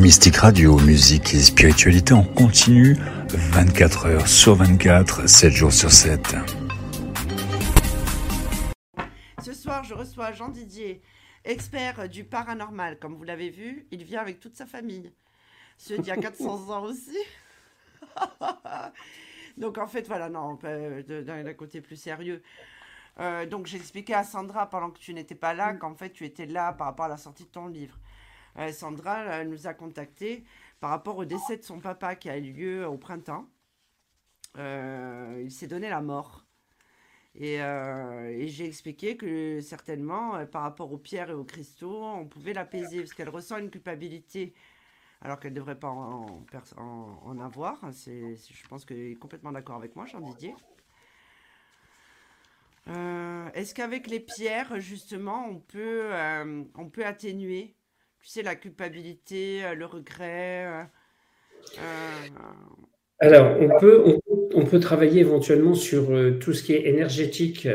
Mystique Radio, musique et spiritualité en continu, 24 heures sur 24, 7 jours sur 7. Ce soir, je reçois Jean Didier, expert du paranormal. Comme vous l'avez vu, il vient avec toute sa famille. Ceux d'il y a 400 ans aussi. donc en fait, voilà, non, d'un côté plus sérieux. Euh, donc j'ai expliqué à Sandra pendant que tu n'étais pas là mm. qu'en fait tu étais là par rapport à la sortie de ton livre. Euh, Sandra nous a contacté par rapport au décès de son papa qui a eu lieu au printemps. Euh, il s'est donné la mort. Et, et j'ai expliqué que certainement, par rapport aux pierres et aux cristaux, on pouvait l'apaiser parce qu'elle ressent une culpabilité alors qu'elle ne devrait pas en, avoir. je pense qu'elle est complètement d'accord avec moi, Jean Didier. Euh, est-ce qu'avec les pierres, justement, euh, on peut atténuer, tu sais, la culpabilité, euh, le regret Alors, on peut, on, peut travailler éventuellement sur tout ce qui est énergétique,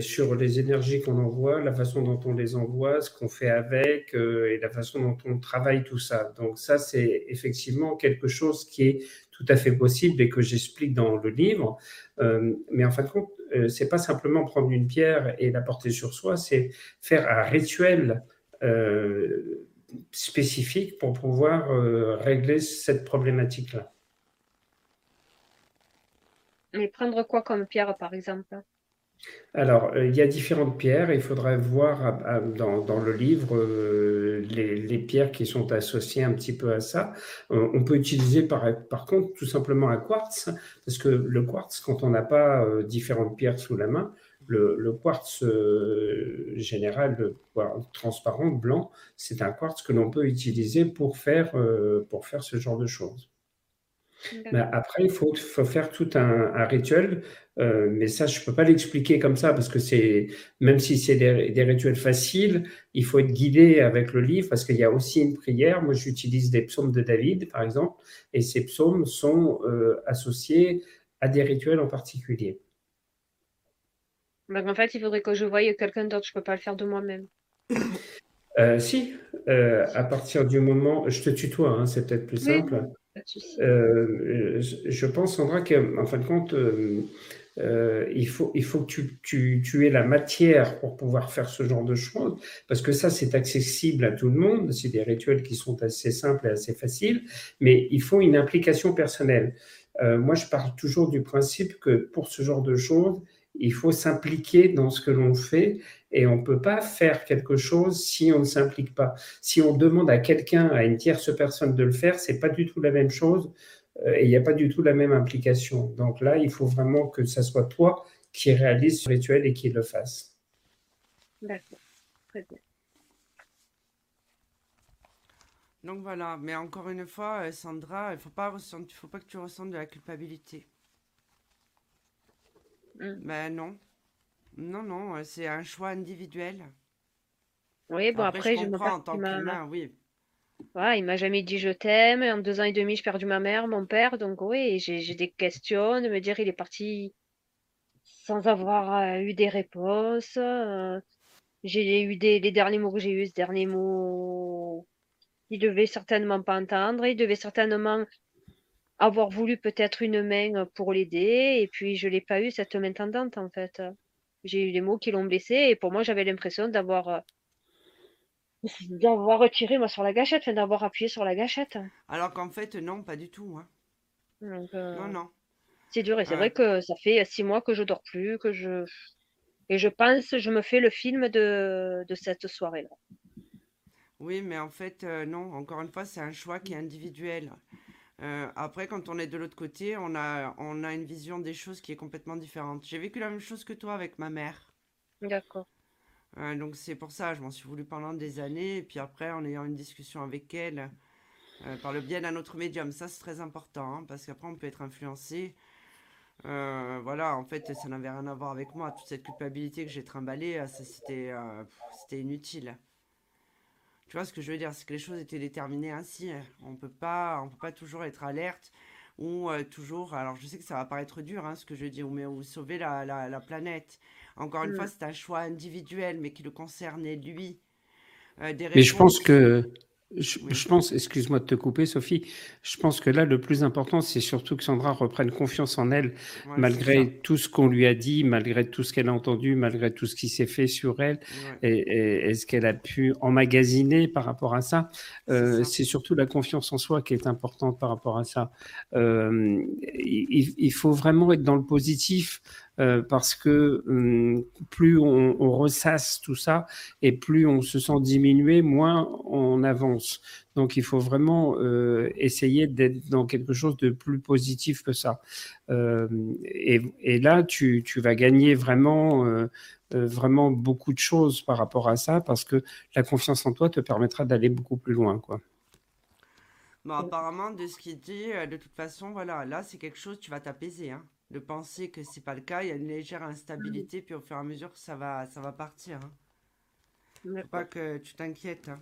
sur les énergies qu'on envoie, la façon dont on les envoie, ce qu'on fait avec et la façon dont on travaille tout ça. Donc ça, c'est effectivement quelque chose qui est tout à fait possible et que j'explique dans le livre. mais en fin de compte, euh, c'est pas simplement prendre une pierre et la porter sur soi, c'est faire un rituel euh, spécifique pour pouvoir euh, régler cette problématique-là. Mais prendre quoi comme pierre, par exemple? Alors, euh, il y a différentes pierres. Il faudrait voir dans, le livre euh, les, pierres qui sont associées un petit peu à ça. on peut utiliser par, par, contre tout simplement un quartz, parce que le quartz, quand on n'a pas euh, différentes pierres sous la main, le, quartz général, le transparent, blanc, c'est un quartz que l'on peut utiliser pour faire, pour faire ce genre de choses. Mais après, il faut, faut, faire tout un, rituel, euh, mais ça, je ne peux pas l'expliquer comme ça, parce que c'est, même si c'est des, rituels faciles, il faut être guidé avec le livre, parce qu'il y a aussi une prière. Moi, j'utilise des psaumes de David, par exemple, et ces psaumes sont euh, associés à des rituels en particulier. Donc, en fait, il faudrait que je voie quelqu'un d'autre, je ne peux pas le faire de moi-même. Euh, si, à partir du moment, je te tutoie, hein, c'est peut-être plus simple. Euh, je pense, Sandra, qu'en fin de compte, euh, euh, il, faut, il faut que tu, tu, tu, aies la matière pour pouvoir faire ce genre de choses, parce que ça, c'est accessible à tout le monde. C'est des rituels qui sont assez simples et assez faciles, mais il faut une implication personnelle. moi, je parle toujours du principe que pour ce genre de choses, il faut s'impliquer dans ce que l'on fait et on ne peut pas faire quelque chose si on ne s'implique pas. Si on demande à quelqu'un, à une tierce personne de le faire, c'est pas du tout la même chose euh, et il n'y a pas du tout la même implication. Donc là, il faut vraiment que ce soit toi qui réalise ce rituel et qui le fasse. D'accord, très bien. Donc voilà, mais encore une fois, euh, Sandra, il ne faut, pas faut pas que tu ressentes de la culpabilité. Mais mm. Ben non. Non, non, euh, c'est un choix individuel. Oui, bon, après, je, me comprends en tant qu'humain, oui. il m'a jamais dit je t'aime. En deux ans et demi, j'ai perdu ma mère, mon père. Donc, oui, j'ai des questions de me dire il est parti sans avoir euh, eu des réponses. Euh, j'ai eu des, les derniers mots que j'ai eu, ce dernier mot, il devait certainement pas entendre. Il devait certainement avoir voulu peut-être une main pour l'aider. Et puis, je l'ai pas eu, cette main tendante, en fait. J'ai eu des mots qui l'ont blessé et pour moi, j'avais l'impression d'avoir euh, d'avoir retiré moi sur la gâchette, d'avoir appuyé sur la gâchette. Alors qu'en fait, non, pas du tout. Hein. Euh, non, non. C'est dur et c'est vrai que ça fait six mois que je dors plus, que je et je pense, je me fais le film de, de cette soirée-là. Oui, mais en fait, euh, non. Encore une fois, c'est un choix qui est individuel. Euh, après, quand on est de l'autre côté, on a, on a une vision des choses qui est complètement différente. J'ai vécu la même chose que toi avec ma mère. D'accord. Euh, donc c'est pour ça, je m'en suis voulu pendant des années. Et puis après, en ayant une discussion avec elle, euh, par le biais d'un autre médium, ça c'est très important, hein, parce qu'après on peut être influencé. voilà, en fait, ça n'avait rien à voir avec moi. Toute cette culpabilité que j'ai trimballée, c'était inutile. Tu vois ce que je veux dire? C'est que les choses étaient déterminées ainsi. Hein. On peut pas, on peut pas toujours être alerte ou euh, toujours. Alors je sais que ça va paraître dur, hein, ce que je dis, mais ou sauver la, la, planète. Encore une mm. fois, c'est un choix individuel, mais qui le concernait lui. Euh, mais je pense que Je, pense, excuse-moi de te couper, Sophie, je pense que là, le plus important, c'est surtout que Sandra reprenne confiance en elle, malgré tout ce qu'on lui a dit, malgré tout ce qu'elle a entendu, malgré tout ce qui s'est fait sur elle, et, ce qu'elle a pu emmagasiner par rapport à ça? Euh, c'est surtout la confiance en soi qui est importante par rapport à ça. Euh, il, faut vraiment être dans le positif. Euh, parce que hum, plus on, ressasse tout ça et plus on se sent diminué, moins on avance. Donc il faut vraiment euh, essayer d'être dans quelque chose de plus positif que ça. Euh, et, là, tu, vas gagner vraiment, vraiment beaucoup de choses par rapport à ça parce que la confiance en toi te permettra d'aller beaucoup plus loin. Quoi. Bon, apparemment, de ce qu'il dit, de toute façon, voilà, là, c'est quelque chose, tu vas t'apaiser. Hein de penser que c'est pas le cas. Il y a une légère instabilité, puis au fur et à mesure, ça va, ça va partir. Hein. pas que tu t'inquiètes. Hein.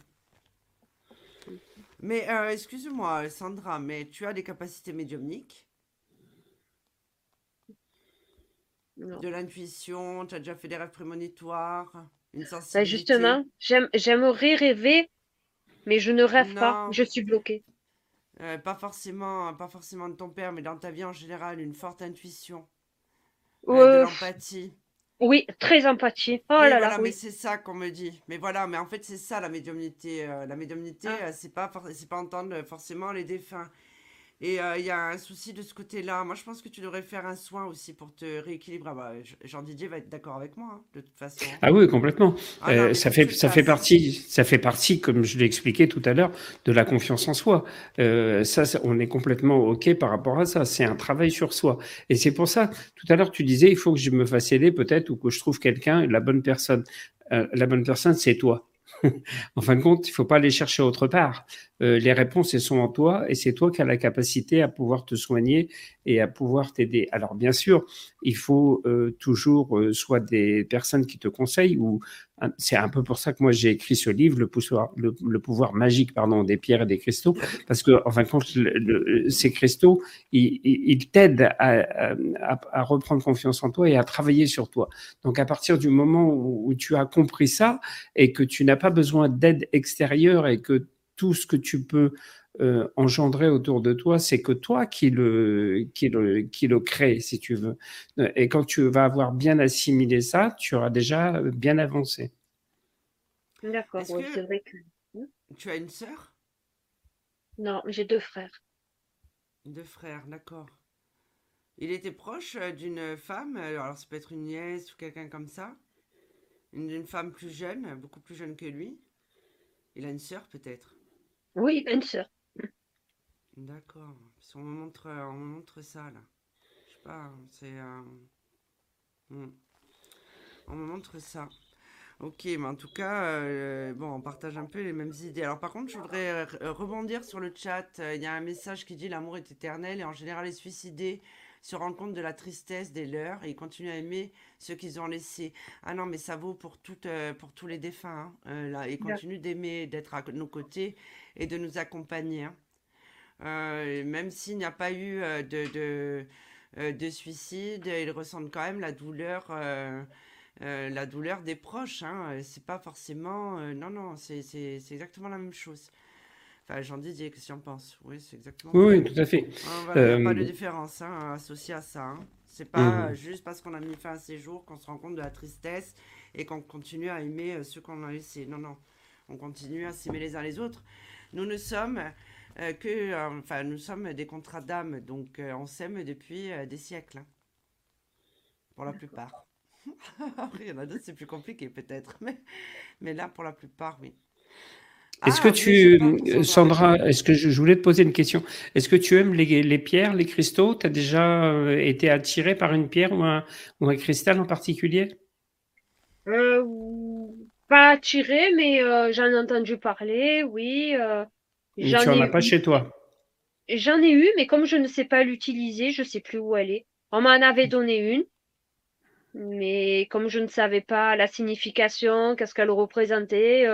Mais euh, excuse-moi, Sandra, mais tu as des capacités médiumniques? De l'intuition, tu as déjà fait des rêves prémonitoires une bah, sensibilité? justement, j'aimerais rêver, mais je ne rêve pas, je suis bloquée. Euh, pas forcément, pas forcément de ton père, mais dans ta vie en général, une forte intuition, euh, de euh, l'empathie. Oui, très empathie. Oh là là, mais c'est ça qu'on me dit. Mais voilà, mais en fait, c'est ça la médiumnité. la médiumnité, ah. c'est pas, c'est pas entendre forcément les défunts. Et euh, il y a un souci de ce côté-là. Moi, je pense que tu devrais faire un soin aussi pour te rééquilibrer. Ah bah, Jean Didier va être d'accord avec moi, hein, de toute façon. Ah oui, complètement. Ah euh, ça fait ça fait partie ça fait partie, comme je l'ai expliqué tout à l'heure, de la confiance en soi. Euh, ça, on est complètement ok par rapport à ça. C'est un travail sur soi. Et c'est pour ça. Tout à l'heure, tu disais, il faut que je me fasse aider peut-être ou que je trouve quelqu'un, la bonne personne. la bonne personne, c'est toi. en fin de compte, il ne faut pas les chercher autre part. Euh, les réponses, elles sont en toi et c'est toi qui as la capacité à pouvoir te soigner et à pouvoir t'aider. Alors, bien sûr, il faut euh, toujours euh, soit des personnes qui te conseillent ou c'est un peu pour ça que moi j'ai écrit ce livre, le pouvoir, magique pardon des pierres et des cristaux, parce que en fin de compte, ces cristaux, ils, t'aident à, reprendre confiance en toi et à travailler sur toi. Donc à partir du moment où, tu as compris ça et que tu n'as pas besoin d'aide extérieure et que tout ce que tu peux euh, engendrer autour de toi, c'est que toi qui le, qui, le, qui le crée, si tu veux. Et quand tu vas avoir bien assimilé ça, tu auras déjà bien avancé. D'accord, oui, c'est vrai que. Tu as une sœur? Non, j'ai deux frères. Deux frères, d'accord. Il était proche euh, d'une femme, alors ça peut être une nièce ou quelqu'un comme ça, une, femme plus jeune, beaucoup plus jeune que lui. Il a une sœur peut-être? Oui, une sœur. D'accord. On me montre, on montre ça là. Je sais pas, c'est. Euh, hmm. On me montre ça. Ok, mais en tout cas, euh, bon, on partage un peu les mêmes idées. Alors par contre, je voudrais rebondir sur le chat. Il y a un message qui dit l'amour est éternel et en général les suicidés se rendent compte de la tristesse des leurs et ils continuent à aimer ceux qu'ils ont laissés. Ah non, mais ça vaut pour, tout, euh, pour tous les défunts. Hein. Euh, là, ils continuent d'aimer, d'être à nos côtés et de nous accompagner. Hein. Euh, même s'il n'y a pas eu de, de, de, suicide, ils ressentent quand même la douleur. la douleur des proches, hein. c'est pas forcément. non, non, c'est exactement la même chose. Enfin, Jean Didier, qu'est-ce que en penses? Oui, c'est exactement Oui, tout à fait. Il n'y a pas de différence hein, associée à ça. Hein. C'est pas mhm. juste parce qu'on a mis fin à ces jours qu'on se rend compte de la tristesse et qu'on continue à aimer euh, ceux qu'on a laissés. Non, non. On continue à s'aimer les uns les autres. Nous ne sommes euh, que. Euh, enfin, nous sommes des contrats d'âme. Donc, on s'aime depuis des siècles. Hein. pour la plupart. Après, il y en a d'autres, c'est plus compliqué peut-être. Mais, mais là, pour la plupart, oui. Est-ce que ah, tu, Sandra, est-ce que je, voulais te poser une question Est-ce que tu aimes les, pierres, les cristaux? Tu as déjà euh, été attiré par une pierre ou un, ou un cristal en particulier? Euh, Pas attiré, mais euh, j'en ai entendu parler, oui. Tu n'en as pas chez toi J'en ai eu, mais comme je ne sais pas l'utiliser, je ne sais plus où elle est. On m'en avait donné une, mais comme je ne savais pas la signification, qu'est-ce qu'elle représentait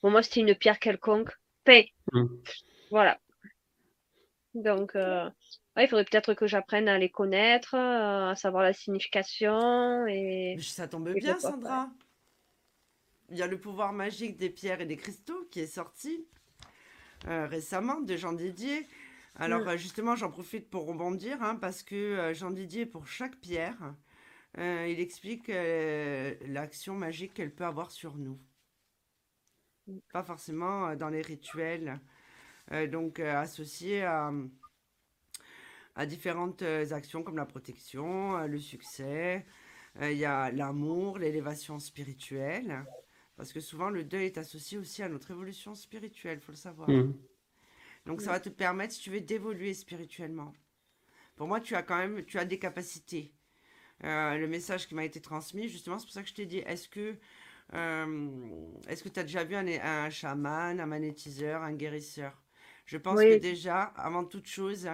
pour moi, c'était une pierre quelconque. Paix. Mmh. Voilà. Donc, euh, il faudrait peut-être que j'apprenne à les connaître, euh, à savoir la signification. Et... ça tombe bien, Sandra. Il y a le pouvoir magique des pierres et des cristaux qui est sorti. Récemment de Jean Didier. Alors mm. justement, j'en profite pour rebondir hein, parce que Jean Didier, pour chaque pierre, il explique l'action magique qu'elle peut avoir sur nous. Mm. Pas forcément dans les rituels, donc associés à à différentes euh, actions comme la protection, euh, le succès, euh, il y a l'amour, l'élévation spirituelle. Parce que souvent, le deuil est associé aussi à notre évolution spirituelle, il faut le savoir. Mmh. Donc, ça va te permettre, si tu veux, d'évoluer spirituellement. Pour moi, tu as quand même tu as des capacités. le message qui m'a été transmis, justement, c'est pour ça que je t'ai dit, est-ce que est-ce que tu as déjà vu un, un, chaman, un magnétiseur, un guérisseur? Je pense que déjà, avant toute chose,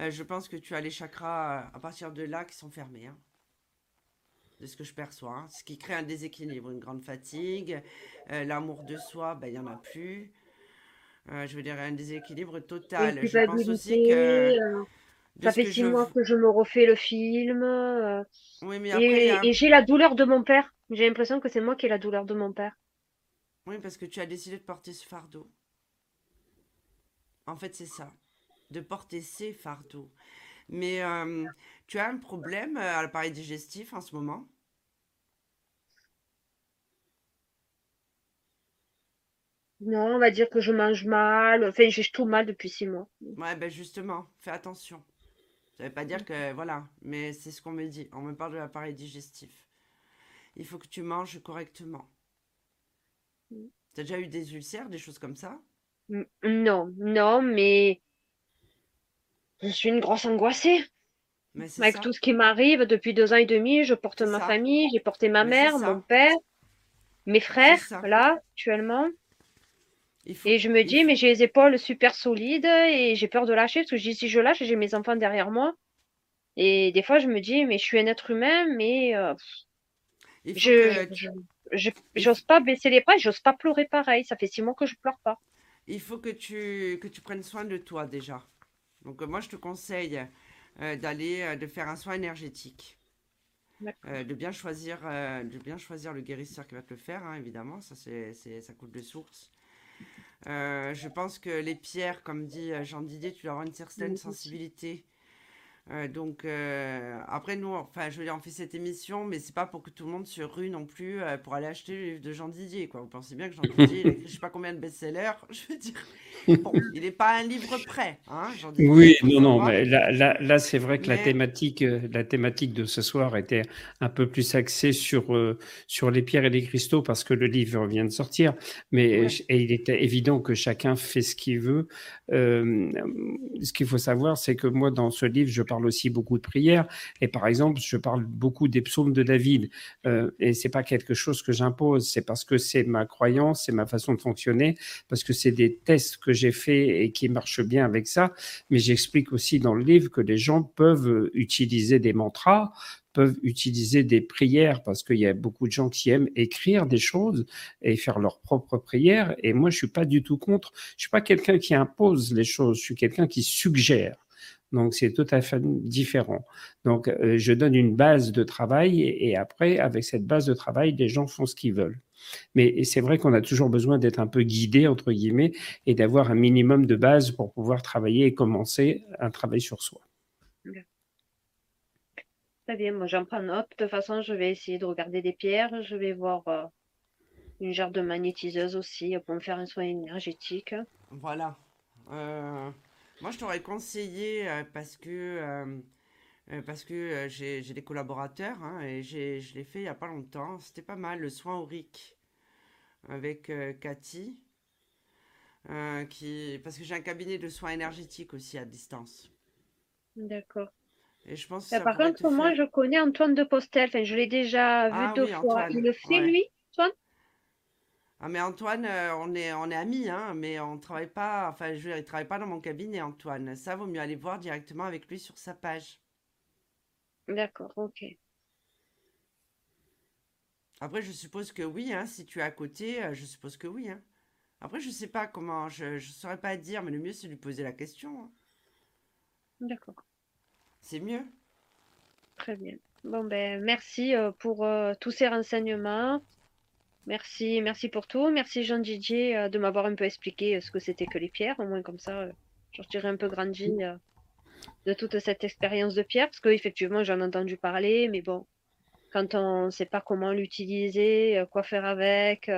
euh, je pense que tu as les chakras euh, à partir de là qui sont fermés. Hein. De ce que je perçois. Hein. Ce qui crée un déséquilibre, une grande fatigue. Euh, l'amour de soi, ben, il n'y en a plus. je veux dire, un déséquilibre total. Je pense aussi que. ça fait six mois que je me refais le film. Oui, mais après, et, j'ai la douleur de mon père. J'ai l'impression que c'est moi qui ai la douleur de mon père. Oui, parce que tu as décidé de porter ce fardeau. En fait, c'est ça de porter ces fardeaux. Mais euh, tu as un problème euh, à l'appareil digestif en ce moment? Non, on va dire que je mange mal. Enfin, j'ai tout mal depuis six mois. Ouais, ben justement, fais attention. Ça ne veut pas dire que. Voilà, mais c'est ce qu'on me dit. On me parle de l'appareil digestif. Il faut que tu manges correctement. Mm. Tu as déjà eu des ulcères, des choses comme ça? Non, non, mais je suis une grosse angoissée. Avec tout ce qui m'arrive depuis deux ans et demi, je porte ma famille, j'ai porté ma mère, mon père, mes frères, là, actuellement. et je me dis, mais j'ai les épaules super solides et j'ai peur de lâcher parce que si je lâche, j'ai mes enfants derrière moi. Et des fois, je me dis, mais je suis un être humain, mais euh, je, j'ose pas baisser les bras, j'ose pas pleurer pareil. Ça fait six mois que je pleure pas. Il faut que tu, que tu prennes soin de toi déjà. Donc euh, moi, je te conseille euh, d'aller, euh, de faire un soin énergétique. de bien choisir de bien choisir le guérisseur qui va te le faire hein, évidemment. Ça c'est ça coûte de source. Je pense que les pierres comme dit Jean Didier tu dois avoir une certaine sensibilité euh, donc euh, après nous, enfin je veux dire, on fait cette émission, mais c'est pas pour que tout le monde se rue non plus euh, pour aller acheter le livre de Jean Didier. Quoi. Vous pensez bien que Jean Didier, il a écrit je sais pas combien de best-sellers. Je veux dire, bon, il n'est pas un livre prêt. Hein, Jean Didier, oui, non, non, mais là, là, là c'est vrai que la thématique, la thématique de ce soir était un peu plus axée sur sur les pierres et les cristaux parce que le livre vient de sortir. Mais et il était évident que chacun fait ce qu'il veut. ce qu'il faut savoir, c'est que moi dans ce livre, je parle parle aussi beaucoup de prières. Et par exemple, je parle beaucoup des psaumes de David. Euh, et c'est pas quelque chose que j'impose, c'est parce que c'est ma croyance, c'est ma façon de fonctionner, parce que c'est des tests que j'ai faits et qui marchent bien avec ça. Mais j'explique aussi dans le livre que les gens peuvent utiliser des mantras, peuvent utiliser des prières parce qu'il y a beaucoup de gens qui aiment écrire des choses et faire leurs propres prières. Et moi, je suis pas du tout contre. Je suis pas quelqu'un qui impose les choses. Je suis quelqu'un qui suggère. Donc, c'est tout à fait différent. Donc, euh, je donne une base de travail et, après, avec cette base de travail, les gens font ce qu'ils veulent. Mais c'est vrai qu'on a toujours besoin d'être un peu guidé, entre guillemets, et d'avoir un minimum de base pour pouvoir travailler et commencer un travail sur soi. Très bien, moi j'en prends note. De toute façon, je vais essayer de regarder des pierres. Je vais voir euh, une jarre de magnétiseuse aussi pour me faire un soin énergétique. Voilà. Euh, moi, je t'aurais conseillé euh, parce que, euh, euh, parce que j'ai des collaborateurs hein, et je l'ai fait il n'y a pas longtemps. C'était pas mal, le soin aurique avec Cathy. qui, parce que j'ai un cabinet de soins énergétiques aussi à distance. D'accord. Et je pense bah, par contre, moi, je connais Antoine de Postel. Enfin, je l'ai déjà vu ah deux fois. Il le fait, lui, Antoine? Ah mais Antoine, euh, on est, on est amis, hein, mais on travaille pas, enfin je veux dire, il travaille pas dans mon cabinet, Antoine. Ça, vaut mieux aller voir directement avec lui sur sa page. D'accord, ok. Après, je suppose que oui, hein, si tu es à côté, euh, je suppose que oui. Hein. Après, je sais pas comment, je ne saurais pas dire, mais le mieux c'est de lui poser la question. Hein. D'accord. C'est mieux. Très bien. Bon ben merci euh, pour tous ces renseignements. Merci, merci pour tout. Merci Jean Didier euh, de m'avoir un peu expliqué euh, ce que c'était que les pierres. Au moins comme ça, euh, je retirais un peu grandi de toute cette expérience de pierre, parce qu'effectivement j'en ai entendu parler, mais bon, quand on ne sait pas comment l'utiliser, quoi faire avec,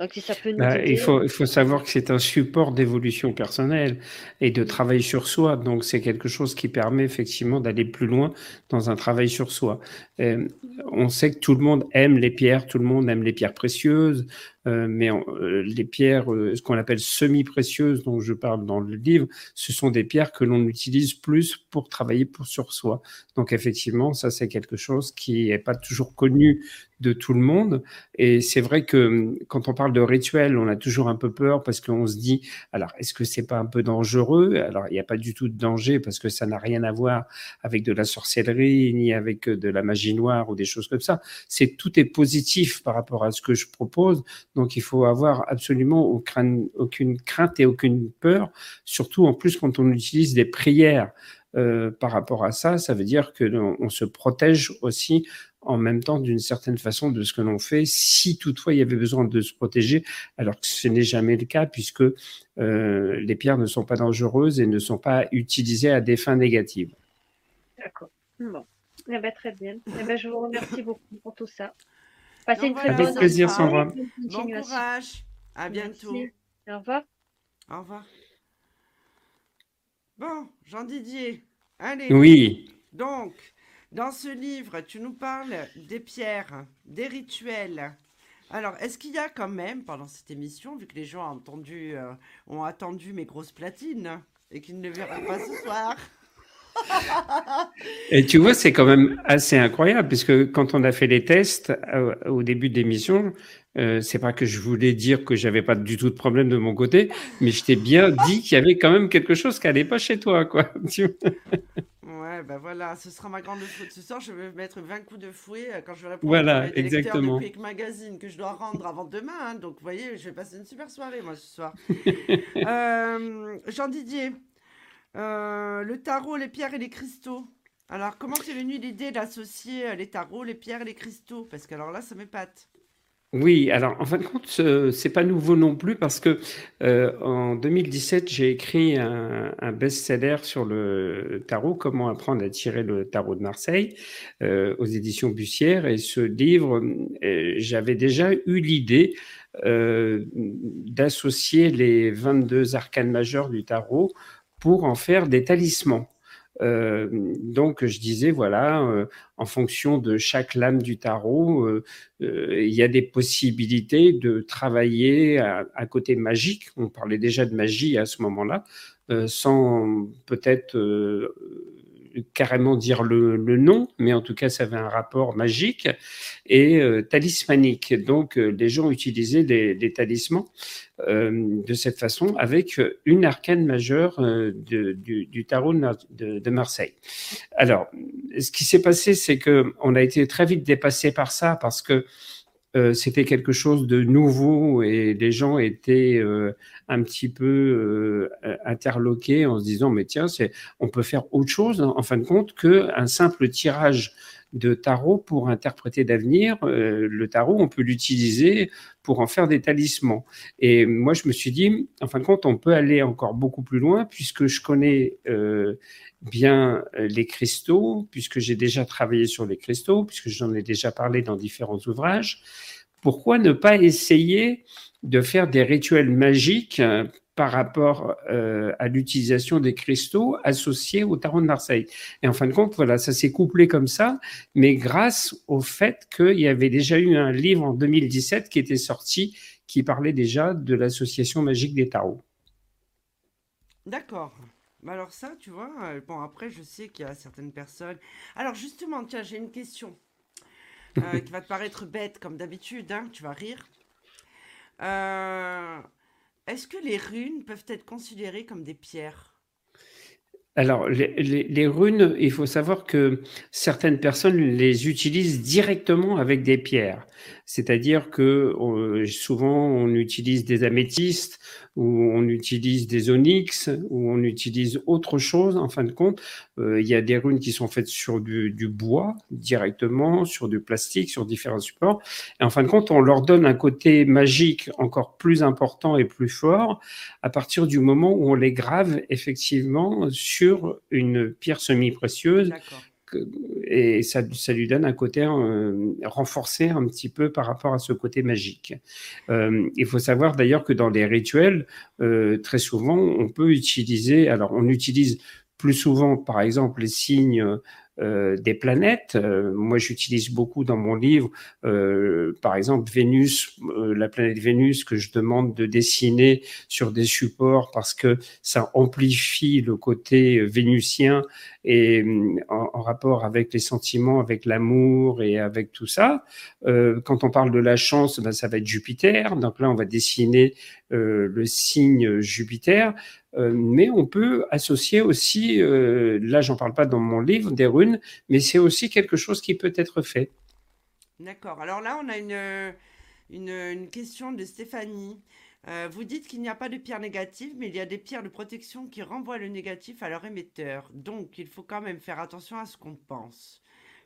donc, si ça peut nous bah, il, faut, il faut savoir que c'est un support d'évolution personnelle et de travail sur soi. Donc, c'est quelque chose qui permet effectivement d'aller plus loin dans un travail sur soi. on sait que tout le monde aime les pierres, tout le monde aime les pierres précieuses, euh, mais euh, les pierres, euh, ce qu'on appelle semi-précieuses, dont je parle dans le livre, ce sont des pierres que l'on utilise plus pour travailler pour sur soi. Donc effectivement, ça c'est quelque chose qui n'est pas toujours connu de tout le monde. Et c'est vrai que hum, quand on parle de rituel, on a toujours un peu peur parce qu'on se dit, alors est-ce que c'est pas un peu dangereux? Alors il n'y a pas du tout de danger parce que ça n'a rien à voir avec de la sorcellerie ni avec de la magie noire ou des choses comme ça. C'est tout est positif par rapport à ce que je propose. Donc il faut avoir absolument aucune, crainte et aucune peur, surtout en plus quand on utilise des prières. Euh, par rapport à ça, ça veut dire que on, se protège aussi en même temps d'une certaine façon de ce que l'on fait, si toutefois il y avait besoin de se protéger, alors que ce n'est jamais le cas puisque euh, les pierres ne sont pas dangereuses et ne sont pas utilisées à des fins négatives. D'accord. Eh ben, très bien. Eh ben, je vous remercie beaucoup pour tout ça. Passez une très bonne Avec plaisir, Sandra. Bon courage. À bientôt. Au revoir. Au revoir. Bon, Jean Didier. Allez. Oui. Donc, dans ce livre, tu nous parles des pierres, des rituels. Alors, est-ce qu'il y a quand même, pendant cette émission, vu que les gens ont, entendu, euh, ont attendu mes grosses platines et qu'ils ne les verront pas ce soir, et tu vois, c'est quand même assez incroyable, puisque quand on a fait les tests euh, au début de l'émission, euh, c'est pas que je voulais dire que j'avais pas du tout de problème de mon côté, mais je t'ai bien dit qu'il y avait quand même quelque chose qui n'allait pas chez toi, quoi. ouais, ben voilà, ce sera ma grande faute. Ce soir, je vais mettre 20 coups de fouet euh, quand je vais répondre voilà, exactement. de Quick Magazine que je dois rendre avant demain. Hein. donc, vous voyez, je vais passer une super soirée, moi, ce soir. Jean Didier, euh, le tarot, les pierres et les cristaux. Alors, comment t'es venue l'idée d'associer euh, les tarots, les pierres et les cristaux? Parce que alors là, ça m'épate. Oui, alors en fin de compte, c'est pas nouveau non plus parce que euh, en 2017, j'ai écrit un, best-seller sur le tarot, comment apprendre à tirer le tarot de Marseille, aux éditions Bussière. Et ce livre, j'avais déjà eu l'idée d'associer les 22 arcanes majeures du tarot pour en faire des talismans. Euh, donc je disais voilà, euh, en fonction de chaque lame du tarot, euh, il y a des possibilités de travailler à, côté magique. On parlait déjà de magie à ce moment-là, sans peut-être carrément dire le, nom, mais en tout cas, ça avait un rapport magique et talismanique. Donc, les gens utilisaient des, talismans de cette façon avec une arcane majeure du, tarot de, Marseille. Alors, ce qui s'est passé, c'est que on a été très vite dépassé par ça parce que euh, c'était quelque chose de nouveau et les gens étaient euh, un petit peu euh, interloqués en se disant mais tiens on peut faire autre chose en fin de compte que un simple tirage de tarot pour interpréter d'avenir. le tarot, on peut l'utiliser pour en faire des talismans. Et moi, je me suis dit, en fin de compte, on peut aller encore beaucoup plus loin puisque je connais bien les cristaux, puisque j'ai déjà travaillé sur les cristaux, puisque j'en ai déjà parlé dans différents ouvrages pourquoi ne pas essayer de faire des rituels magiques euh, par rapport euh, à l'utilisation des cristaux associés au tarot de Marseille. Et en fin de compte, voilà, ça s'est couplé comme ça, mais grâce au fait qu'il y avait déjà eu un livre en 2017 qui était sorti, qui parlait déjà de l'association magique des tarots. D'accord. Alors ça, tu vois, euh, bon après, je sais qu'il y a certaines personnes. Alors justement, tiens, j'ai une question. Euh, qui va te paraître bête comme d'habitude, hein, tu vas rire. Euh, est-ce que les runes peuvent être considérées comme des pierres? Alors, les, runes, il faut savoir que certaines personnes les utilisent directement avec des pierres. C'est-à-dire que euh, souvent on utilise des améthystes ou on utilise des onyx ou on utilise autre chose. En fin de compte, euh, il y a des runes qui sont faites sur du, du, bois directement, sur du plastique, sur différents supports. Et en fin de compte, on leur donne un côté magique encore plus important et plus fort à partir du moment où on les grave effectivement sur une pierre semi-précieuse et ça, ça, lui donne un côté euh, renforcé un petit peu par rapport à ce côté magique. Euh, il faut savoir d'ailleurs que dans les rituels, euh, très souvent, on peut utiliser, alors on utilise plus souvent, par exemple, les signes euh, des planètes. Euh, moi, j'utilise beaucoup dans mon livre, euh, par exemple, Vénus, la planète Vénus, que je demande de dessiner sur des supports parce que ça amplifie le côté vénusien et en, rapport avec les sentiments, avec l'amour et avec tout ça. quand on parle de la chance, ben, ça va être Jupiter. Donc là, on va dessiner le signe Jupiter. Euh, mais on peut associer aussi, euh, là j'en parle pas dans mon livre, des runes, mais c'est aussi quelque chose qui peut être fait. D'accord. Alors là, on a une, une, question de Stéphanie. Euh, vous dites qu'il n'y a pas de pierre négative, mais il y a des pierres de protection qui renvoient le négatif à leur émetteur. Donc, il faut quand même faire attention à ce qu'on pense.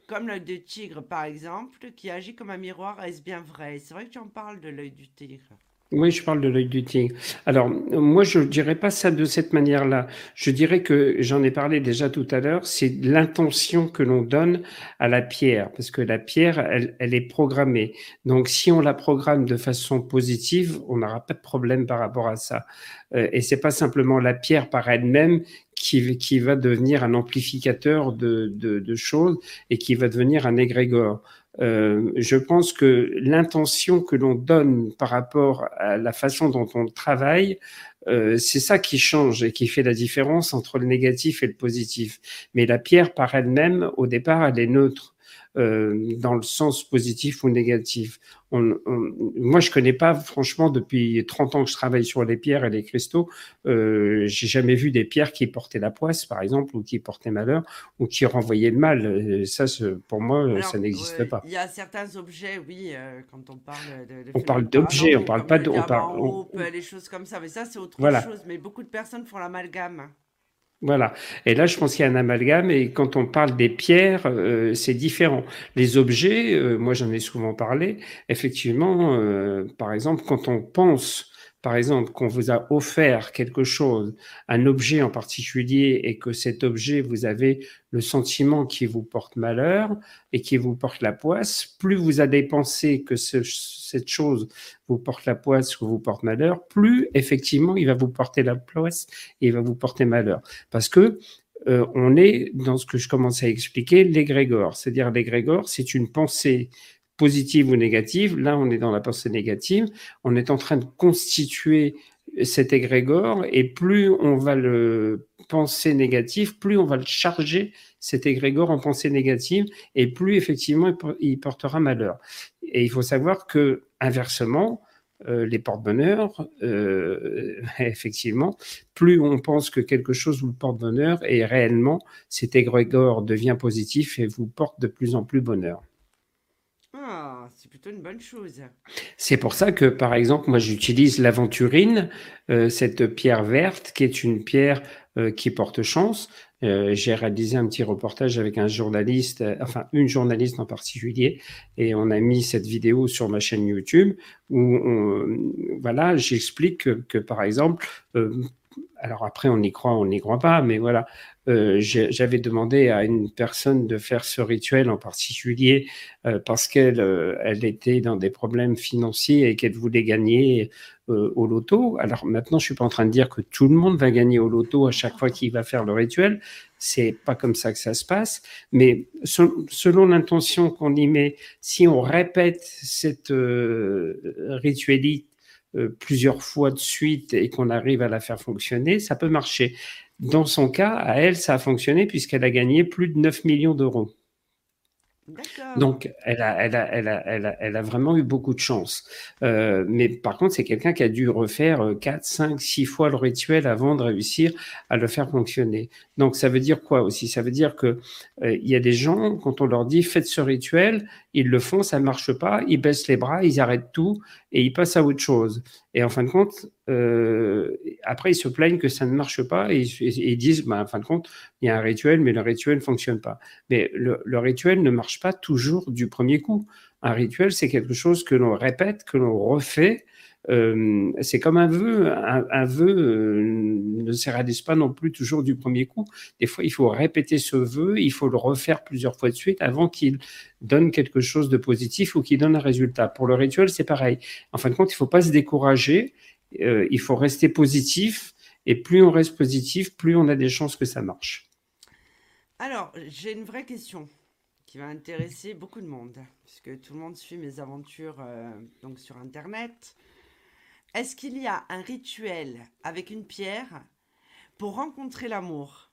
Comme l'œil de tigre, par exemple, qui agit comme un miroir, est-ce bien vrai? C'est vrai que tu en parles de l'œil du tigre. Oui, je parle de l'œil du tigre. Alors, moi, je dirais pas ça de cette manière-là. Je dirais que, j'en ai parlé déjà tout à l'heure, c'est l'intention que l'on donne à la pierre, parce que la pierre, elle, elle, est programmée. Donc, si on la programme de façon positive, on n'aura pas de problème par rapport à ça. Euh, et c'est pas simplement la pierre par elle-même qui, qui va devenir un amplificateur de, de, de choses et qui va devenir un égrégore. Euh, je pense que l'intention que l'on donne par rapport à la façon dont on travaille, euh, c'est ça qui change et qui fait la différence entre le négatif et le positif. Mais la pierre par elle-même, au départ, elle est neutre. Euh, dans le sens positif ou négatif. On, moi, je connais pas, franchement, depuis 30 ans que je travaille sur les pierres et les cristaux, euh, j'ai jamais vu des pierres qui portaient la poisse, par exemple, ou qui portaient malheur, ou qui renvoyaient le mal. Euh, ça, pour moi, ça n'existe pas. Il y a certains objets, oui, euh, quand on parle de. on parle d'objets, on parle pas de. On parle, les choses comme ça, mais ça, c'est autre chose. Mais beaucoup de personnes font l'amalgame. Voilà. Et là, je pense qu'il y a un amalgame. Et quand on parle des pierres, euh, c'est différent. Les objets, euh, moi j'en ai souvent parlé. Effectivement, euh, par exemple, quand on pense par exemple, qu'on vous a offert quelque chose, un objet en particulier, et que cet objet, vous avez le sentiment qui vous porte malheur et qui vous porte la poisse, plus vous allez penser que cette chose vous porte la poisse ou vous porte malheur, plus effectivement il va vous porter la poisse et il va vous porter malheur. Parce que euh, on est dans ce que je commençais à expliquer, l'égrégore. C'est-à-dire l'égrégore, c'est une pensée positive ou négative. Là, on est dans la pensée négative. On est en train de constituer cet égrégore et plus on va le penser négatif, plus on va le charger, cet égrégore en pensée négative, et plus effectivement il portera malheur. Et il faut savoir que inversement, euh, les porte-bonheur, euh, effectivement, plus on pense que quelque chose vous porte bonheur, et réellement, cet égrégore devient positif et vous porte de plus en plus bonheur. Ah, c'est plutôt une bonne chose. C'est pour ça que, par exemple, moi, j'utilise l'aventurine, euh, cette pierre verte, qui est une pierre euh, qui porte chance. Euh, j'ai réalisé un petit reportage avec un journaliste, enfin une journaliste en particulier, et on a mis cette vidéo sur ma chaîne YouTube où, voilà, j'explique que, que, par exemple, alors après, on y croit, on n'y croit pas, mais voilà, euh, j'avais demandé à une personne de faire ce rituel en particulier euh, parce qu'elle euh, elle était dans des problèmes financiers et qu'elle voulait gagner au loto. Alors maintenant, je suis pas en train de dire que tout le monde va gagner au loto à chaque fois qu'il va faire le rituel. C'est pas comme ça que ça se passe. Mais selon l'intention qu'on y met, si on répète cette ritualité plusieurs fois de suite et qu'on arrive à la faire fonctionner, ça peut marcher. Dans son cas, à elle, ça a fonctionné puisqu'elle a gagné plus de 9 millions d'euros. Donc, elle a, elle, a, elle, a, elle, a, elle a, vraiment eu beaucoup de chance. Euh, mais par contre, c'est quelqu'un qui a dû refaire 4, 5, 6 fois le rituel avant de réussir à le faire fonctionner. Donc, ça veut dire quoi aussi? Ça veut dire que euh, il y a des gens, quand on leur dit faites ce rituel, ils le font, ça ne marche pas, ils baissent les bras, ils arrêtent tout et ils passent à autre chose. Et en fin de compte, euh, après, ils se plaignent que ça ne marche pas et, ils disent, bah, en fin de compte, il y a un rituel, mais le rituel ne fonctionne pas. Mais le, le rituel ne marche pas toujours du premier coup. Un rituel, c'est quelque chose que l'on répète, que l'on refait euh, c'est comme un vœu. Un, vœu euh, ne se réalise pas non plus toujours du premier coup. Des fois, il faut répéter ce vœu, il faut le refaire plusieurs fois de suite avant qu'il donne quelque chose de positif ou qu'il donne un résultat. Pour le rituel, c'est pareil. En fin de compte, il ne faut pas se décourager, euh, il faut rester positif. Et plus on reste positif, plus on a des chances que ça marche. Alors, j'ai une vraie question qui va intéresser beaucoup de monde, puisque tout le monde suit mes aventures donc sur Internet. Est-ce qu'il y a un rituel avec une pierre pour rencontrer l'amour?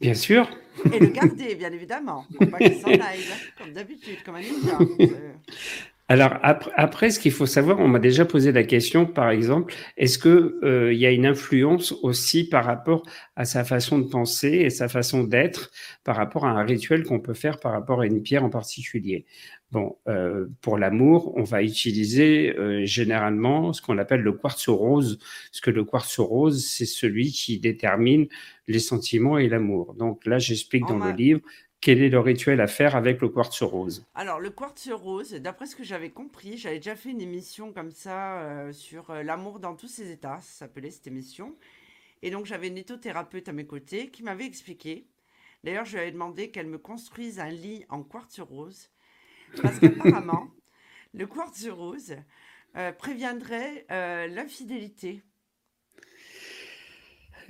Bien sûr. Et le garder, bien évidemment. pas qu'il s'en aille, comme d'habitude, comme un ninja. Alors après, ce qu'il faut savoir, on m'a déjà posé la question, par exemple, est-ce que euh, il y a une influence aussi par rapport à sa façon de penser et sa façon d'être, par rapport à un rituel qu'on peut faire par rapport à une pierre en particulier? Bon, euh, pour l'amour, on va utiliser euh, généralement ce qu'on appelle le quartz rose, parce que le quartz rose, c'est celui qui détermine les sentiments et l'amour. Donc là, j'explique dans le livre quel est le rituel à faire avec le quartz rose Alors, le quartz rose, d'après ce que j'avais compris, j'avais déjà fait une émission comme ça euh, sur l'amour dans tous ses états, ça s'appelait cette émission. Et donc, j'avais une éthothérapeute à mes côtés qui m'avait expliqué. D'ailleurs, je lui avais demandé qu'elle me construise un lit en quartz rose parce qu'apparemment, le quartz rose euh, préviendrait euh, l'infidélité.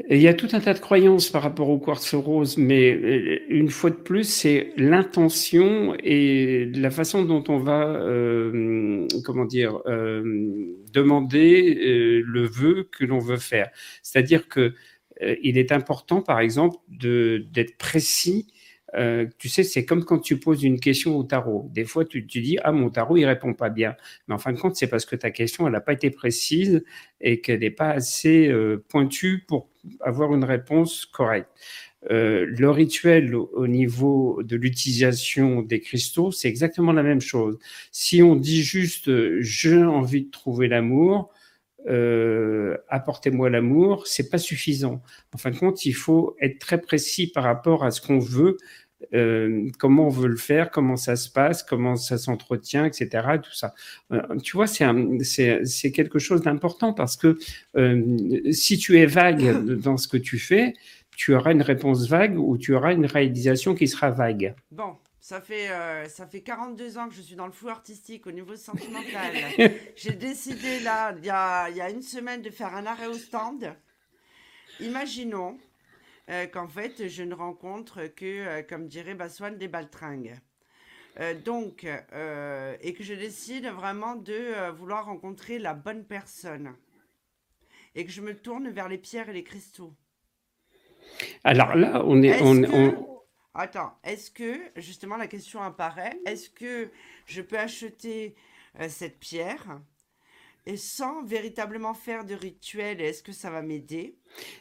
Il y a tout un tas de croyances par rapport au quartz rose, mais euh, une fois de plus, c'est l'intention et la façon dont on va, comment dire, demander le vœu que l'on veut faire. C'est-à-dire que il est important, par exemple, d'être précis euh, tu sais, c'est comme quand tu poses une question au tarot. Des fois, tu te dis, ah, mon tarot, il répond pas bien. Mais en fin de compte, c'est parce que ta question, elle n'a pas été précise et qu'elle n'est pas assez euh, pointue pour avoir une réponse correcte. Euh, le rituel au niveau de l'utilisation des cristaux, c'est exactement la même chose. Si on dit juste j'ai envie de trouver l'amour, euh, apportez-moi l'amour, c'est pas suffisant. En fin de compte, il faut être très précis par rapport à ce qu'on veut, euh, comment on veut le faire, comment ça se passe, comment ça s'entretient, etc. Tout ça. Euh, tu vois, c'est quelque chose d'important parce que si tu es vague dans ce que tu fais, tu auras une réponse vague ou tu auras une réalisation qui sera vague. Bon, ça fait, euh, ça fait 42 ans que je suis dans le flou artistique au niveau sentimental. J'ai décidé là, il y a, y a, une semaine, de faire un arrêt au stand. Imaginons euh, qu'en fait, je ne rencontre que, euh, comme dirait Baswan, des baltringues. donc, et que je décide vraiment de vouloir rencontrer la bonne personne. Et que je me tourne vers les pierres et les cristaux. Alors là, on est, on, Attends, est-ce que, justement, la question apparaît, est-ce que je peux acheter euh, cette pierre et sans véritablement faire de rituel, est-ce que ça va m'aider?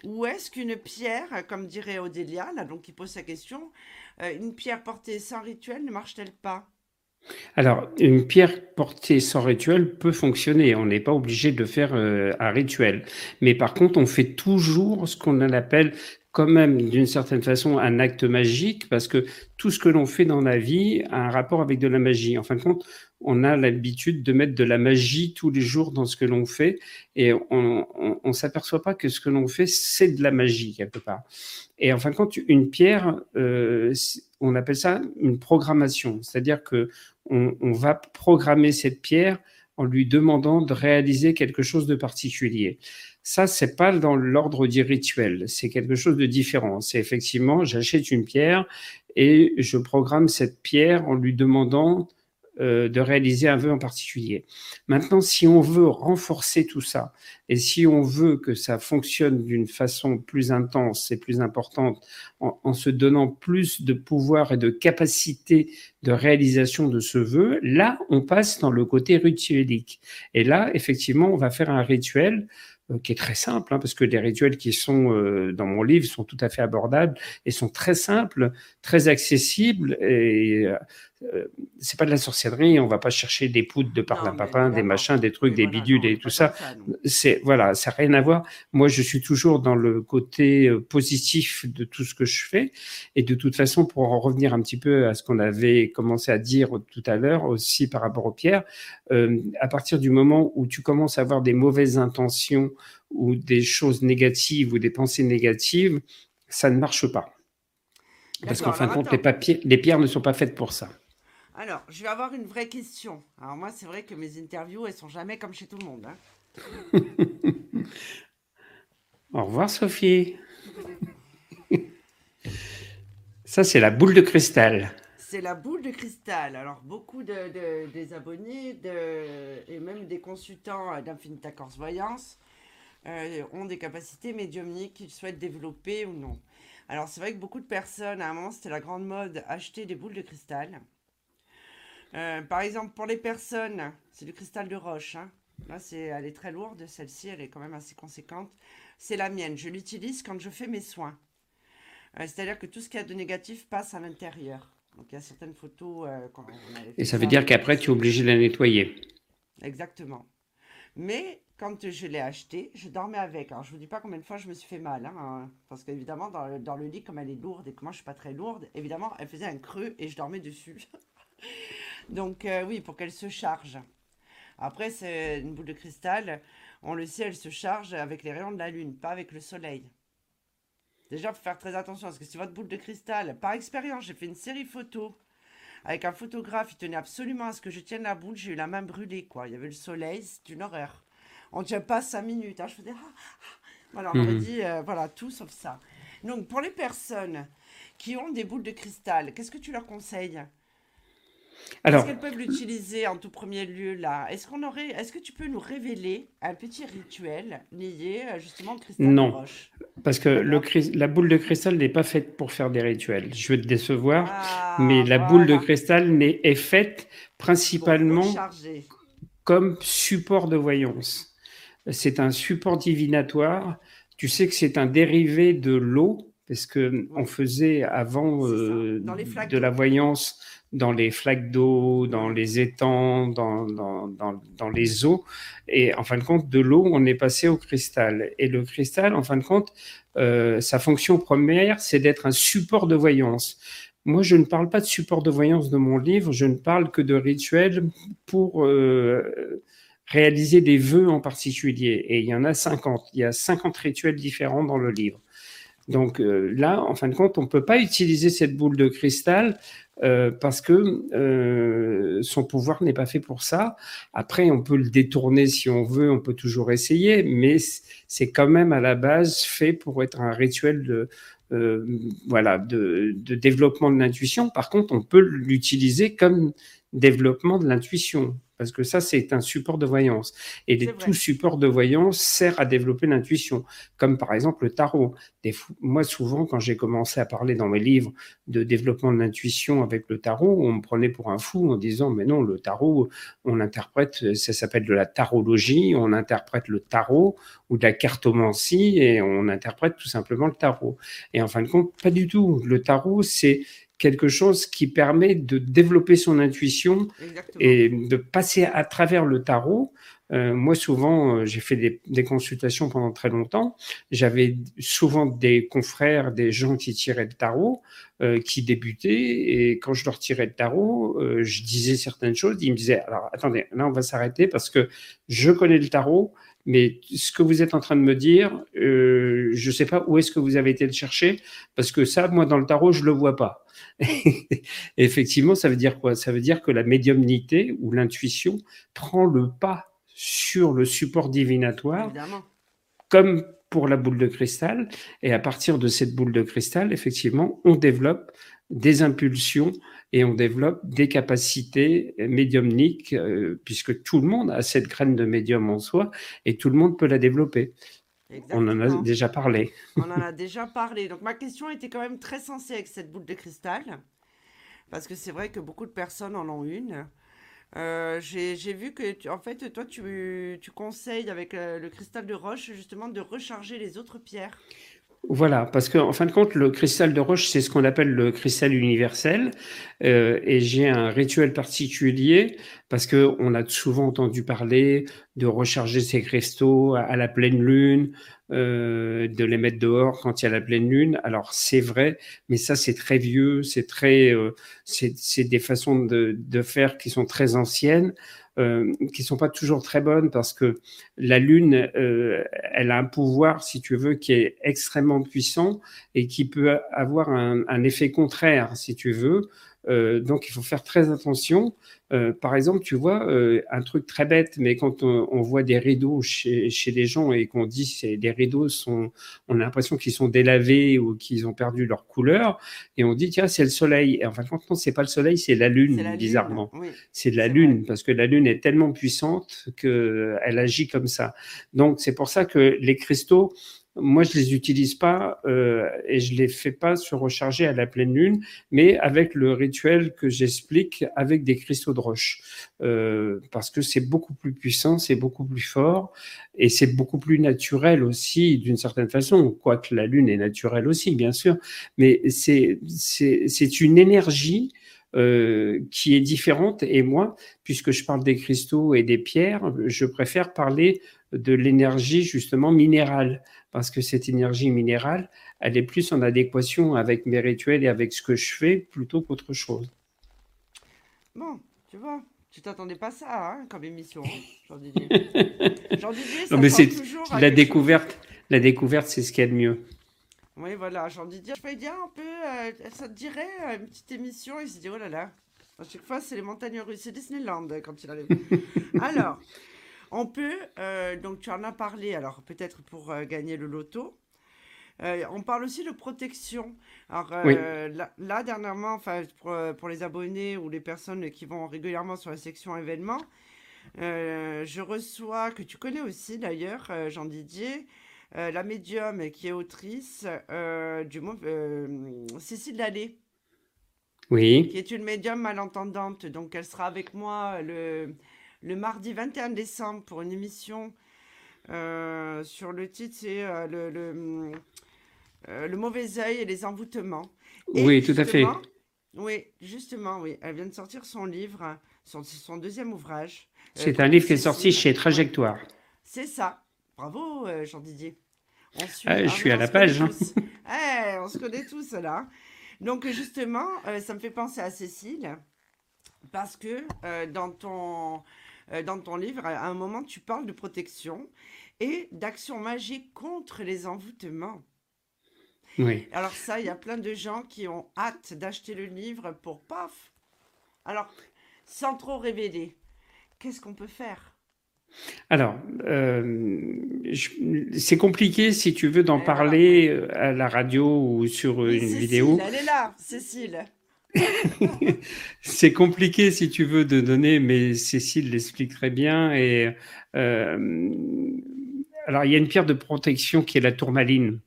Ou est-ce qu'une pierre, comme dirait Odélia, là, donc qui pose sa question, euh, une pierre portée sans rituel ne marche-t-elle pas? Alors, une pierre portée sans rituel peut fonctionner. On n'est pas obligé de faire euh, un rituel. Mais par contre, on fait toujours ce qu'on appelle même d'une certaine façon un acte magique parce que tout ce que l'on fait dans la vie a un rapport avec de la magie. En fin de compte, on a l'habitude de mettre de la magie tous les jours dans ce que l'on fait et on ne s'aperçoit pas que ce que l'on fait, c'est de la magie quelque part. Et en fin de compte, une pierre, euh, on appelle ça une programmation, c'est-à-dire que on va programmer cette pierre en lui demandant de réaliser quelque chose de particulier. Ça, c'est pas dans l'ordre du rituel, c'est quelque chose de différent. C'est effectivement, j'achète une pierre et je programme cette pierre en lui demandant euh, de réaliser un vœu en particulier. Maintenant, si on veut renforcer tout ça et si on veut que ça fonctionne d'une façon plus intense et plus importante, en, se donnant plus de pouvoir et de capacité de réalisation de ce vœu, là, on passe dans le côté rituelique. Et là, effectivement, on va faire un rituel qui est très simple, hein, parce que les rituels qui sont dans mon livre sont tout à fait abordables et sont très simples, très accessibles et euh, c'est pas de la sorcellerie, on va pas chercher des poudres de par papin, des machins, des trucs, des bidules et tout ça. c'est voilà, ça n'a rien à voir. Moi, je suis toujours dans le côté euh, positif de tout ce que je fais. Et de toute façon, pour en revenir un petit peu à ce qu'on avait commencé à dire tout à l'heure aussi par rapport aux pierres, euh, à partir du moment où tu commences à avoir des mauvaises intentions ou des choses négatives ou des pensées négatives, ça ne marche pas. Parce qu'en fin de compte, les, papiers, les pierres ne sont pas faites pour ça. Alors, je vais avoir une vraie question. Alors moi, c'est vrai que mes interviews, elles sont jamais comme chez tout le monde. Hein. Au revoir, Sophie. Ça, c'est la boule de cristal. C'est la boule de cristal. Alors, beaucoup de, des abonnés de, et même des consultants d'Infinita Corse Voyance euh, ont des capacités médiumniques qu'ils souhaitent développer ou non. Alors, c'est vrai que beaucoup de personnes, à un moment, c'était la grande mode, acheter des boules de cristal. Euh, par exemple, pour les personnes, c'est du cristal de roche. Hein. Là, c'est, elle est très lourde. Celle-ci, elle est quand même assez conséquente. C'est la mienne. Je l'utilise quand je fais mes soins. Euh, c'est-à-dire que tout ce qu'il y a de négatif passe à l'intérieur. Donc, il y a certaines photos. Euh, Et ça veut dire qu'après, tu es obligé de la nettoyer. Exactement. Mais quand je l'ai acheté, je dormais avec. Alors, je ne vous dis pas combien de fois je me suis fait mal. Hein, parce qu'évidemment, dans le, dans le lit, comme elle est lourde et que moi, je ne suis pas très lourde, évidemment, elle faisait un creux et je dormais dessus. Donc euh, oui, pour qu'elle se charge. Après, c'est une boule de cristal. On le sait, elle se charge avec les rayons de la lune, pas avec le soleil. Déjà, il faut faire très attention parce que si votre boule de cristal, par expérience, j'ai fait une série photo avec un photographe, il tenait absolument à ce que je tienne la boule. J'ai eu la main brûlée, quoi. Il y avait le soleil, c'est une horreur. On ne tient pas cinq minutes. Hein. Je faisais. Ah, ah. Voilà, on me mhm. dit, euh, voilà, tout sauf ça. Donc, pour les personnes qui ont des boules de cristal, qu'est-ce que tu leur conseilles? Est-ce qu'elles peuvent l'utiliser en tout premier lieu là? Est-ce qu'on aurait, est-ce que tu peux nous révéler un petit rituel lié euh, justement au cristal non, de roche? parce que le, la boule de cristal n'est pas faite pour faire des rituels. Je vais te décevoir, ah, mais la boule de cristal est, faite principalement comme support de voyance. C'est un support divinatoire. Tu sais que c'est un dérivé de l'eau, parce que on faisait avant euh, de la voyance dans les flaques d'eau, dans les étangs, dans, dans, dans, dans, les eaux. Et en fin de compte, de l'eau, on est passé au cristal. Et le cristal, en fin de compte, euh, sa fonction première, c'est d'être un support de voyance. Moi, je ne parle pas de support de voyance de mon livre, je ne parle que de rituels pour euh, réaliser des vœux en particulier. Et il y en a 50. Il y a 50 rituels différents dans le livre. Donc euh, là, en fin de compte, on ne peut pas utiliser cette boule de cristal euh, parce que euh, son pouvoir n'est pas fait pour ça. Après, on peut le détourner si on veut, on peut toujours essayer, mais c'est quand même à la base fait pour être un rituel de, voilà, de, développement de l'intuition. Par contre, on peut l'utiliser comme développement de l'intuition parce que ça, c'est un support de voyance. Et tout support de voyance sert à développer l'intuition, comme par exemple le tarot. moi, souvent, quand j'ai commencé à parler dans mes livres de développement de l'intuition avec le tarot, on me prenait pour un fou en disant, mais non, le tarot, on interprète, ça s'appelle de la tarologie, on interprète le tarot ou de la cartomancie et on interprète tout simplement le tarot. Et en fin de compte, pas du tout. Le tarot, c'est quelque chose qui permet de développer son intuition et de passer à travers le tarot. Euh, moi, souvent, euh, j'ai fait des, des, consultations pendant très longtemps. J'avais souvent des confrères, des gens qui tiraient le tarot, euh, qui débutaient. Et quand je leur tirais le tarot, je disais certaines choses. Ils me disaient, alors attendez, là, on va s'arrêter parce que je connais le tarot. Mais ce que vous êtes en train de me dire, euh, je ne sais pas où est-ce que vous avez été le chercher, parce que ça, moi, dans le tarot, je ne le vois pas. effectivement, ça veut dire quoi? Ça veut dire que la médiumnité ou l'intuition prend le pas sur le support divinatoire, comme pour la boule de cristal. Et à partir de cette boule de cristal, effectivement, on développe des impulsions et on développe des capacités médiumniques, euh, puisque tout le monde a cette graine de médium en soi et tout le monde peut la développer. On en a déjà parlé. On en a déjà parlé. Donc ma question était quand même très sensée avec cette boule de cristal, parce que c'est vrai que beaucoup de personnes en ont une. Euh, j'ai vu que, en fait, toi, tu, tu conseilles avec le cristal de roche, justement, de recharger les autres pierres. Voilà, parce qu'en en fin de compte, le cristal de roche, c'est ce qu'on appelle le cristal universel. Euh, et j'ai un rituel particulier parce que on a souvent entendu parler de recharger ces cristaux à, la pleine lune, euh, de les mettre dehors quand il y a la pleine lune. Alors c'est vrai, mais ça c'est très vieux, c'est très, euh, c'est des façons de, de, faire qui sont très anciennes. Euh, qui sont pas toujours très bonnes parce que la Lune, euh, elle a un pouvoir, si tu veux, qui est extrêmement puissant et qui peut avoir un, un effet contraire, si tu veux. Euh, donc il faut faire très attention. Euh, par exemple, tu vois, euh, un truc très bête, mais quand on, voit des rideaux chez, chez les gens et qu'on dit que les rideaux sont, on a l'impression qu'ils sont délavés ou qu'ils ont perdu leur couleur, et on dit tiens c'est le soleil. Et en fin de compte, non, c'est pas le soleil, c'est la lune, bizarrement. c'est la lune parce que la lune est tellement puissante qu'elle agit comme ça. Donc c'est pour ça que les cristaux moi, je les utilise pas euh, et je les fais pas se recharger à la pleine lune, mais avec le rituel que j'explique avec des cristaux de roche, euh, parce que c'est beaucoup plus puissant, c'est beaucoup plus fort et c'est beaucoup plus naturel aussi d'une certaine façon, quoique la lune est naturelle aussi, bien sûr, mais c'est c'est une énergie euh, qui est différente. Et moi, puisque je parle des cristaux et des pierres, je préfère parler de l'énergie justement minérale parce que cette énergie minérale, elle est plus en adéquation avec mes rituels et avec ce que je fais plutôt qu'autre chose. Bon, tu vois, tu t'attendais pas ça hein, comme émission, hein, Jean-Didier. Jean-Didier, ça mais c'est la découverte. La découverte, c'est ce qu'il y a de mieux. Oui, voilà, Jean-Didier, je fais dire un peu, euh, ça te dirait euh, une petite émission Il s'est dit, oh là là, à chaque fois, c'est les montagnes russes, c'est Disneyland quand il arrive. Alors, on peut, euh, donc tu en as parlé, alors peut-être pour euh, gagner le loto. Euh, on parle aussi de protection. Alors là, dernièrement, enfin pour, les abonnés ou les personnes qui vont régulièrement sur la section événements, je reçois, que tu connais aussi d'ailleurs, Jean Didier, la médium qui est autrice du mot Cécile Lallé. Oui. Qui est une médium malentendante. Donc elle sera avec moi le le mardi 21 décembre pour une émission euh, sur le titre, c'est euh, le, euh, le, mauvais œil et les envoûtements. oui, tout à fait. Oui, justement, oui. Elle vient de sortir son livre, son, son deuxième ouvrage. C'est un livre qui est sorti chez Trajectoire. C'est ça. Bravo, Jean-Didier. Ah, je suis à la page. Hein. Eh, on se connaît tous là. Donc justement, ça me fait penser à Cécile parce que dans ton dans ton livre, à un moment, tu parles de protection et d'action magique contre les envoûtements. Oui. Alors ça, il y a plein de gens qui ont hâte d'acheter le livre pour paf. Alors, sans trop révéler, qu'est-ce qu'on peut faire? Alors, euh, c'est compliqué si tu veux d'en parler euh, à la radio ou sur une vidéo. Elle est là, Cécile. c'est compliqué si tu veux de donner, mais Cécile l'explique très bien. Et euh, alors il y a une pierre de protection qui est la tourmaline,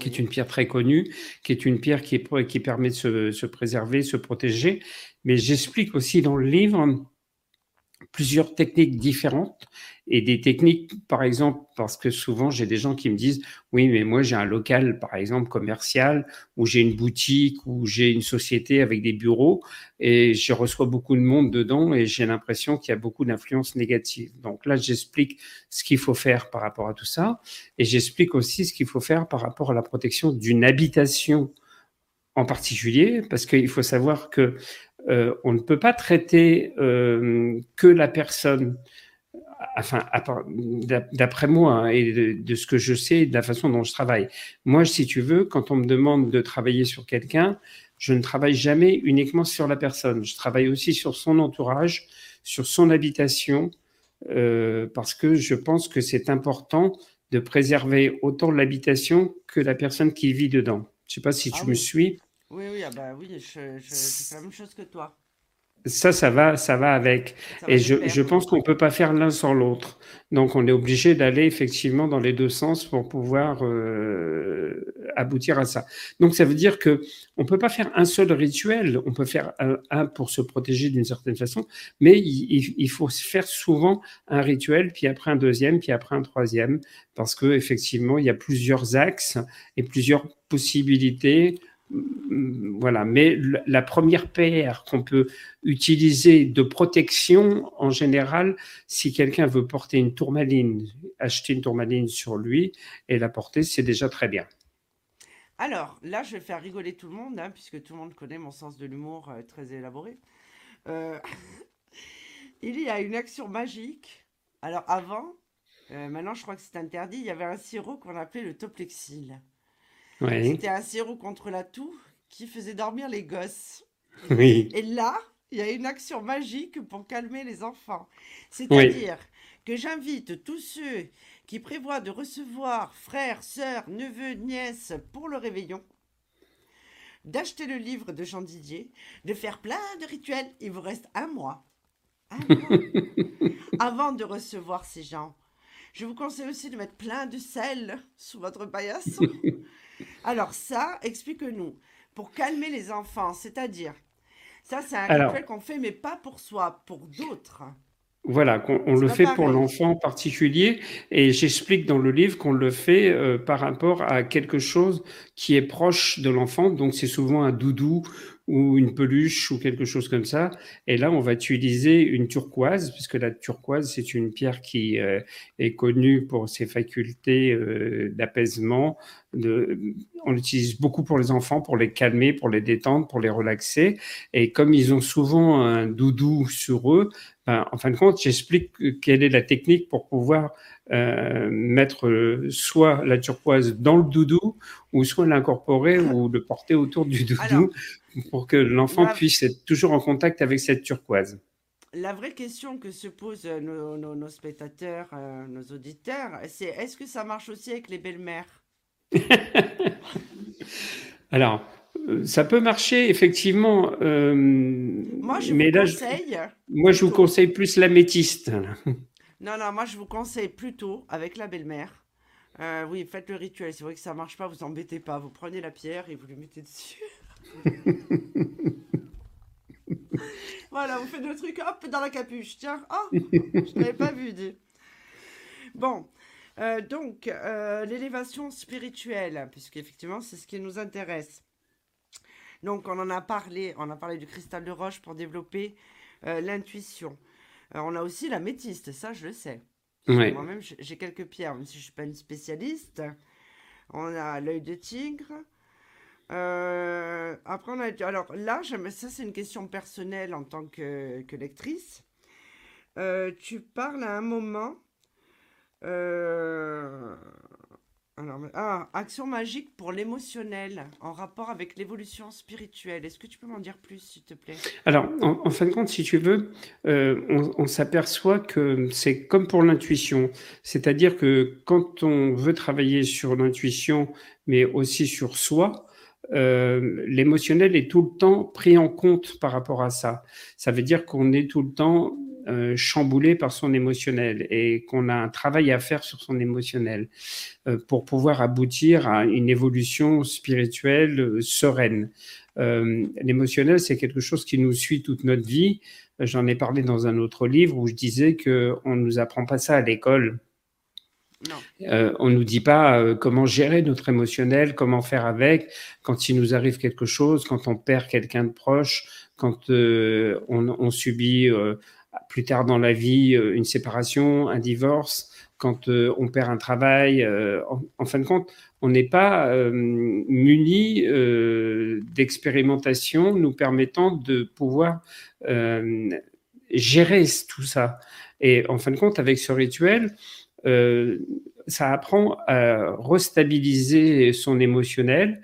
qui est une pierre très connue, qui est une pierre qui, est, qui permet de se, se préserver, se protéger. Mais j'explique aussi dans le livre plusieurs techniques différentes et des techniques, par exemple, parce que souvent j'ai des gens qui me disent oui, mais moi j'ai un local, par exemple, commercial, ou j'ai une boutique, ou j'ai une société avec des bureaux, et je reçois beaucoup de monde dedans, et j'ai l'impression qu'il y a beaucoup d'influence négative. Donc là, j'explique ce qu'il faut faire par rapport à tout ça, et j'explique aussi ce qu'il faut faire par rapport à la protection d'une habitation en particulier, parce qu'il faut savoir que euh, on ne peut pas traiter euh, que la personne, enfin, d'après moi hein, et de, ce que je sais, de la façon dont je travaille. Moi, si tu veux, quand on me demande de travailler sur quelqu'un, je ne travaille jamais uniquement sur la personne. Je travaille aussi sur son entourage, sur son habitation, euh, parce que je pense que c'est important de préserver autant l'habitation que la personne qui vit dedans. Je ne sais pas si tu ah me suis. Oui, oui, ah bah oui, je, fais la même chose que toi. Ça, ça va, ça va avec. et je, je, pense qu'on ne peut pas faire l'un sans l'autre. Donc, on est obligé d'aller effectivement dans les deux sens pour pouvoir euh, aboutir à ça. Donc ça veut dire que on peut pas faire un seul rituel, on peut faire un, pour se protéger d'une certaine façon, mais il, il, faut faire souvent un rituel, puis après un deuxième, puis après un troisième, parce que effectivement il y a plusieurs axes et plusieurs possibilités voilà, mais la première paire qu'on peut utiliser de protection, en général, si quelqu'un veut porter une tourmaline, acheter une tourmaline sur lui et la porter, c'est déjà très bien. Alors, là, je vais faire rigoler tout le monde, hein, puisque tout le monde connaît mon sens de l'humour euh, très élaboré. Euh, il y a une action magique. Alors, avant, euh, maintenant je crois que c'est interdit, il y avait un sirop qu'on appelait le toplexil. C'était un sirop contre la toux qui faisait dormir les gosses. Et là, il y a une action magique pour calmer les enfants. C'est-à-dire que j'invite tous ceux qui prévoient de recevoir frères, sœurs, neveux, nièces pour le réveillon, d'acheter le livre de Jean Didier, de faire plein de rituels. Il vous reste un mois, un mois avant de recevoir ces gens. Je vous conseille aussi de mettre plein de sel sous votre paillasson alors ça, explique-nous. Pour calmer les enfants, c'est-à-dire, ça c'est un rituel qu'on fait, mais pas pour soi, pour d'autres. Voilà, on, le fait pour l'enfant en particulier, et j'explique dans le livre qu'on le fait euh, par rapport à quelque chose qui est proche de l'enfant, donc c'est souvent un doudou ou une peluche ou quelque chose comme ça. Et là, on va utiliser une turquoise, puisque la turquoise, c'est une pierre qui euh, est connue pour ses facultés euh, d'apaisement. De, on l'utilise beaucoup pour les enfants, pour les calmer, pour les détendre, pour les relaxer. Et comme ils ont souvent un doudou sur eux, ben, en fin de compte, j'explique quelle est la technique pour pouvoir euh, mettre euh, soit la turquoise dans le doudou ou soit l'incorporer ou le porter autour du doudou pour que l'enfant puisse être toujours en contact avec cette turquoise. La vraie question que se posent nos, nos, spectateurs, euh, nos auditeurs, c'est est-ce que ça marche aussi avec les belles-mères? Alors, ça peut marcher effectivement. moi, je vous conseille. moi, je vous conseille plus l'améthyste. Non, non, moi je vous conseille plutôt avec la belle-mère. Euh, oui, faites le rituel. C'est vrai que ça marche pas, vous embêtez pas. Vous prenez la pierre et vous lui mettez dessus. voilà, vous faites le truc, hop, dans la capuche. Tiens, oh, je n'avais pas vu. Bon, euh, donc, euh, l'élévation spirituelle, puisque effectivement, c'est ce qui nous intéresse. Donc, on en a parlé, on a parlé du cristal de roche pour développer l'intuition. Alors, on a aussi la métiste, ça je le sais. Moi-même, j'ai quelques pierres, même si je ne suis pas une spécialiste. On a l'œil de tigre. Euh, après, on a. Alors là, ça, c'est une question personnelle en tant que, que lectrice. Euh, tu parles à un moment. Euh, ah, action magique pour l'émotionnel en rapport avec l'évolution spirituelle. Est-ce que tu peux m'en dire plus, s'il te plaît? Alors, en, fin de compte, si tu veux, euh, on, s'aperçoit que c'est comme pour l'intuition. C'est-à-dire que quand on veut travailler sur l'intuition, mais aussi sur soi, euh, l'émotionnel est tout le temps pris en compte par rapport à ça. Ça veut dire qu'on est tout le temps euh, chamboulé par son émotionnel et qu'on a un travail à faire sur son émotionnel euh, pour pouvoir aboutir à une évolution spirituelle euh, sereine. L'émotionnel, c'est quelque chose qui nous suit toute notre vie. J'en ai parlé dans un autre livre où je disais que on nous apprend pas ça à l'école. Euh, on nous dit pas comment gérer notre émotionnel, comment faire avec quand il nous arrive quelque chose, quand on perd quelqu'un de proche, quand on, on, subit plus tard dans la vie euh, une séparation, un divorce, quand euh, on perd un travail. Euh, en, fin de compte, on n'est pas muni d'expérimentation nous permettant de pouvoir gérer tout ça. Et en fin de compte, avec ce rituel, ça apprend à restabiliser son émotionnel,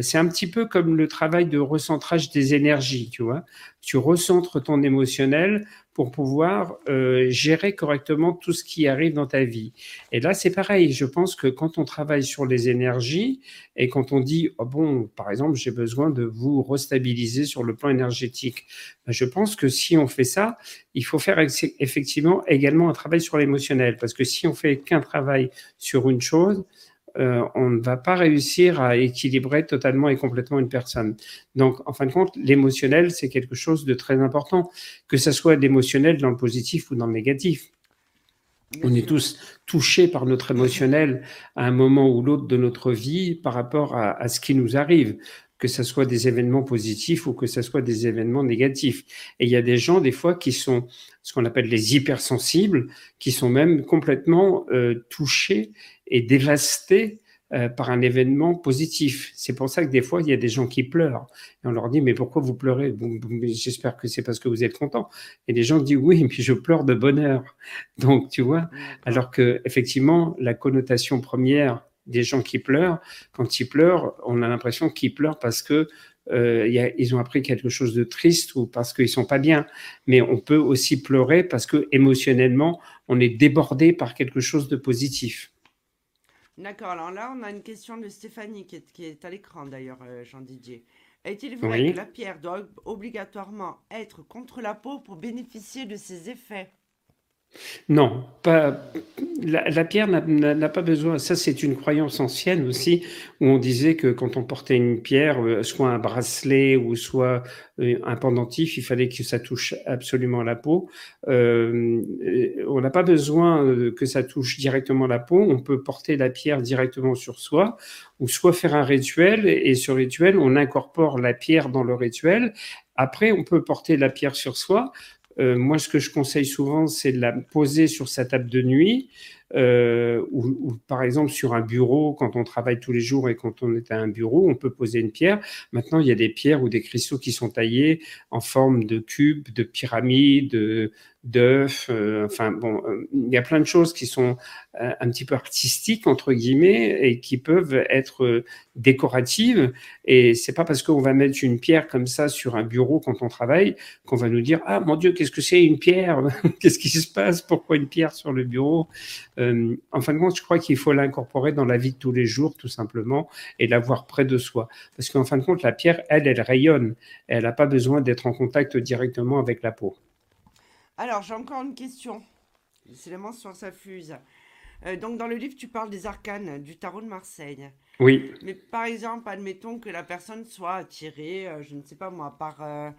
c'est un petit peu comme le travail de recentrage des énergies, tu vois. Tu recentres ton émotionnel pour pouvoir euh, gérer correctement tout ce qui arrive dans ta vie. Et là, c'est pareil. Je pense que quand on travaille sur les énergies et quand on dit, oh bon, par exemple, j'ai besoin de vous restabiliser sur le plan énergétique, ben, je pense que si on fait ça, il faut faire effectivement également un travail sur l'émotionnel. Parce que si on fait qu'un travail sur une chose, on ne va pas réussir à équilibrer totalement et complètement une personne. Donc, en fin de compte, l'émotionnel, c'est quelque chose de très important, que ce soit l'émotionnel dans le positif ou dans le négatif. On est tous touchés par notre émotionnel à un moment ou l'autre de notre vie par rapport à, ce qui nous arrive, que ce soit des événements positifs ou que ce soit des événements négatifs. Et il y a des gens, des fois, qui sont ce qu'on appelle les hypersensibles, qui sont même complètement euh, touchés et dévastés euh, par un événement positif. C'est pour ça que des fois, il y a des gens qui pleurent. Et on leur dit, mais pourquoi vous pleurez? J'espère que c'est parce que vous êtes content. Et les gens disent, oui, mais je pleure de bonheur. Donc, tu vois, alors que effectivement, la connotation première des gens qui pleurent, quand ils pleurent, on a l'impression qu'ils pleurent parce que euh, y a, ils ont appris quelque chose de triste ou parce qu'ils sont pas bien. Mais on peut aussi pleurer parce que émotionnellement, on est débordé par quelque chose de positif. D'accord, alors là, on a une question de Stéphanie qui est, qui est à l'écran d'ailleurs, euh, Jean Didier. Est-il vrai que la pierre doit obligatoirement être contre la peau pour bénéficier de ses effets? Non, pas, la, pierre n'a pas besoin. Ça, c'est une croyance ancienne aussi, où on disait que quand on portait une pierre, euh, soit un bracelet ou soit euh, un pendentif, il fallait que ça touche absolument la peau. Euh, on n'a pas besoin que ça touche directement la peau. On peut porter la pierre directement sur soi, ou soit faire un rituel, et sur rituel, on incorpore la pierre dans le rituel. Après, on peut porter la pierre sur soi moi, ce que je conseille souvent, c'est de la poser sur sa table de nuit euh, ou, par exemple sur un bureau, quand on travaille tous les jours et quand on est à un bureau, on peut poser une pierre. Maintenant, il y a des pierres ou des cristaux qui sont taillés en forme de cubes, de pyramides, d'œufs. Euh, enfin bon, euh, il y a plein de choses qui sont euh, un petit peu artistiques entre guillemets et qui peuvent être décoratives. Et c'est pas parce qu'on va mettre une pierre comme ça sur un bureau quand on travaille qu'on va nous dire ah mon Dieu qu'est-ce que c'est une pierre? Qu'est-ce qui se passe? Pourquoi une pierre sur le bureau En fin de compte, je crois qu'il faut l'incorporer dans la vie de tous les jours tout simplement et l'avoir près de soi. Parce qu'en fin de compte, la pierre, elle, elle rayonne. Elle n'a pas besoin d'être en contact directement avec la peau. Alors, j'ai encore une question. C'est la mention, ça fuse. Euh, donc, dans le livre, tu parles des arcanes du tarot de Marseille. Oui. Mais par exemple, admettons que la personne soit attirée, euh, je ne sais pas moi, par euh,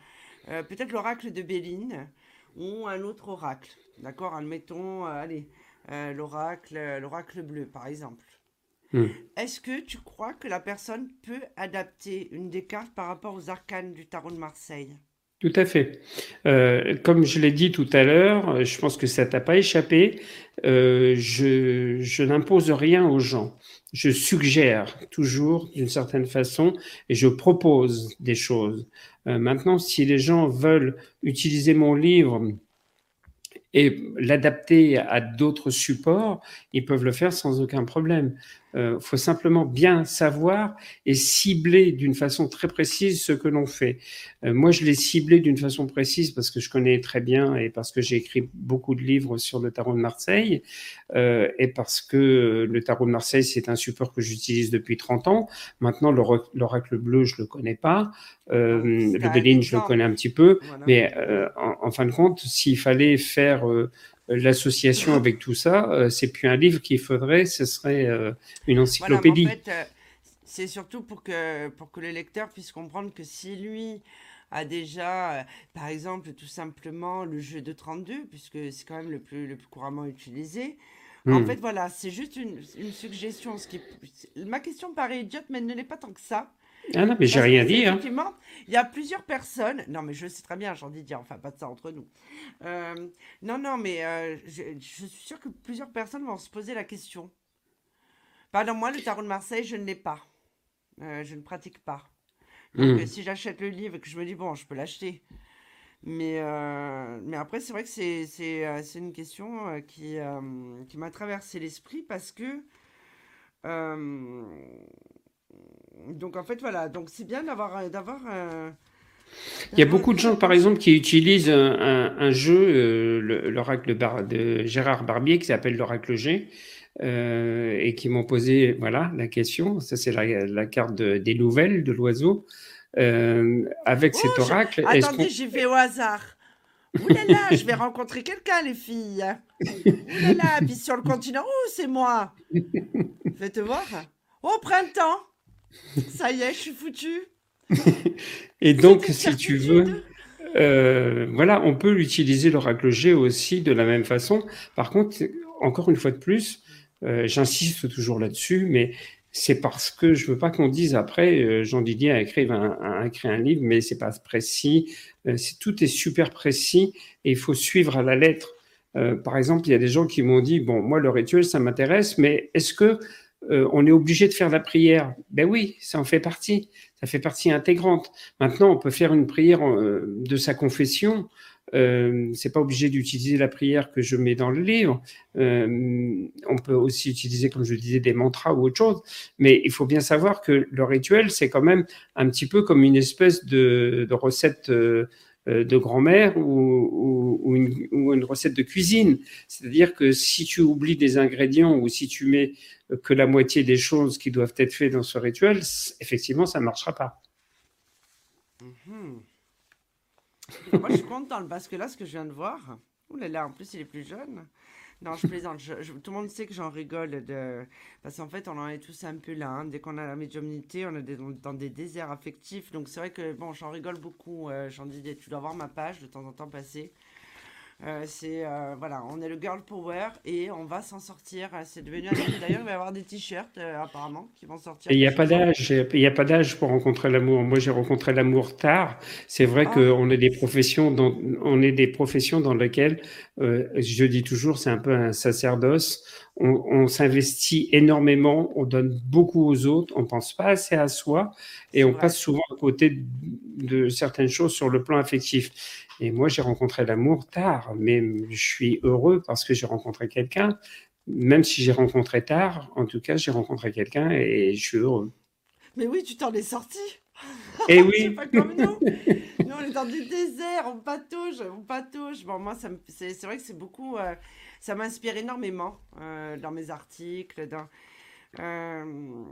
peut-être l'oracle de Béline ou un autre oracle. D'accord? Admettons, allez, l'oracle, l'oracle bleu, par exemple. Hmm. Est-ce que tu crois que la personne peut adapter une des cartes par rapport aux arcanes du tarot de Marseille? Tout à fait. Euh, comme je l'ai dit tout à l'heure, je pense que ça t'a pas échappé. Euh, je, je n'impose rien aux gens. Je suggère toujours d'une certaine façon et je propose des choses. Euh, maintenant, si les gens veulent utiliser mon livre et l'adapter à d'autres supports, ils peuvent le faire sans aucun problème. Il euh, faut simplement bien savoir et cibler d'une façon très précise ce que l'on fait. Euh, moi, je l'ai ciblé d'une façon précise parce que je connais très bien et parce que j'ai écrit beaucoup de livres sur le tarot de Marseille euh, et parce que le tarot de Marseille, c'est un support que j'utilise depuis 30 ans. Maintenant, l'oracle bleu, je le connais pas. Euh, le Béline, je le connais un petit peu. Mais euh, en, en, fin de compte, s'il fallait faire l'association avec tout ça, euh, c'est plus un livre qu'il faudrait, ce serait euh, une encyclopédie. en fait, euh, c'est surtout pour que, pour que le lecteur puisse comprendre que si lui a déjà, par exemple, tout simplement le jeu de 32, puisque c'est quand même le plus, le plus couramment utilisé, En fait, voilà, c'est juste une, une, suggestion. Ce qui, ma question paraît idiote, mais elle ne l'est pas tant que ça. Ah non, mais j'ai rien dit. Hein. Effectivement, il y a plusieurs personnes. Non, mais je sais très bien, j'en dis dire, enfin, pas de ça entre nous. Euh, non, non, mais euh, je, suis sûr que plusieurs personnes vont se poser la question. Pardon, moi, le tarot de Marseille, je ne l'ai pas. Euh, je ne pratique pas. Donc, hmm. si j'achète le livre et que je me dis, bon, je peux l'acheter. Mais, mais après, c'est vrai que c'est une question qui, qui m'a traversé l'esprit parce que donc en fait voilà, donc c'est bien d'avoir euh, d'avoir il y a beaucoup de gens, par exemple, qui utilisent un, jeu, euh, l'oracle de, Gérard Barbier, qui s'appelle l'oracle G, euh, et qui m'ont posé voilà, la question. Ça, c'est la, carte des nouvelles de l'oiseau. Avec cet oracle. Attendez, j'ai fait au hasard. Ouh là là, je vais rencontrer quelqu'un, les filles. Ouh là là, puis sur le continent, oh, c'est moi. Faites voir. Oh, printemps. Ça y est, je suis foutu. Et donc, si tu veux, euh, voilà, on peut l'utiliser l'oracle G aussi de la même façon. Par contre, encore une fois de plus, euh, j'insiste toujours là-dessus, mais c'est parce que je veux pas qu'on dise après euh, Jean Didier a écrit un, a écrit un livre, mais c'est pas précis. tout est super précis et il faut suivre à la lettre. par exemple, il y a des gens qui m'ont dit bon, moi le rituel ça m'intéresse, mais est-ce que on est obligé de faire la prière? Ben oui, ça en fait partie ça fait partie intégrante. Maintenant, on peut faire une prière euh, de sa confession. Euh, c'est pas obligé d'utiliser la prière que je mets dans le livre. Euh, on peut aussi utiliser, comme je disais, des mantras ou autre chose. Mais il faut bien savoir que le rituel, c'est quand même un petit peu comme une espèce de, recette euh, de grand-mère ou, une, recette de cuisine. C'est-à-dire que si tu oublies des ingrédients ou si tu mets que la moitié des choses qui doivent être faites dans ce rituel, effectivement, ça ne marchera pas. Mhm. Moi, je suis contente parce que là, ce que je viens de voir, ouh là en plus, il est plus jeune. Non, je plaisante. tout le monde sait que j'en rigole. De... Parce qu'en fait, on en est tous un peu là. Hein. Dès qu'on a la médiumnité, on est dans des déserts affectifs. Donc, c'est vrai que, bon, j'en rigole beaucoup. Euh, j'en dis, tu dois voir ma page de temps en temps passer. Euh, c'est euh, voilà, on est le girl power et on va s'en sortir. C'est devenu D'ailleurs, il va y avoir des t-shirts euh, apparemment qui vont sortir. Il n'y a pas d'âge. Il n'y a pas d'âge pour rencontrer l'amour. Moi, j'ai rencontré l'amour tard. C'est vrai ah. qu'on est des professions dans on est des professions dans lesquelles je dis toujours, c'est un peu un sacerdoce. On, on s'investit énormément, on donne beaucoup aux autres, on pense pas assez à soi et on passe souvent à côté de certaines choses sur le plan affectif. Et moi, j'ai rencontré l'amour tard, mais je suis heureux parce que j'ai rencontré quelqu'un. Même si j'ai rencontré tard, en tout cas, j'ai rencontré quelqu'un et je suis heureux. Mais oui, tu t'en es sorti. Et eh oui. pas comme nous. nous, on est dans du désert, on patauge, on patauge. Bon, moi, c'est vrai que c'est beaucoup. Euh, ça m'inspire énormément euh, dans mes articles. Dans, euh,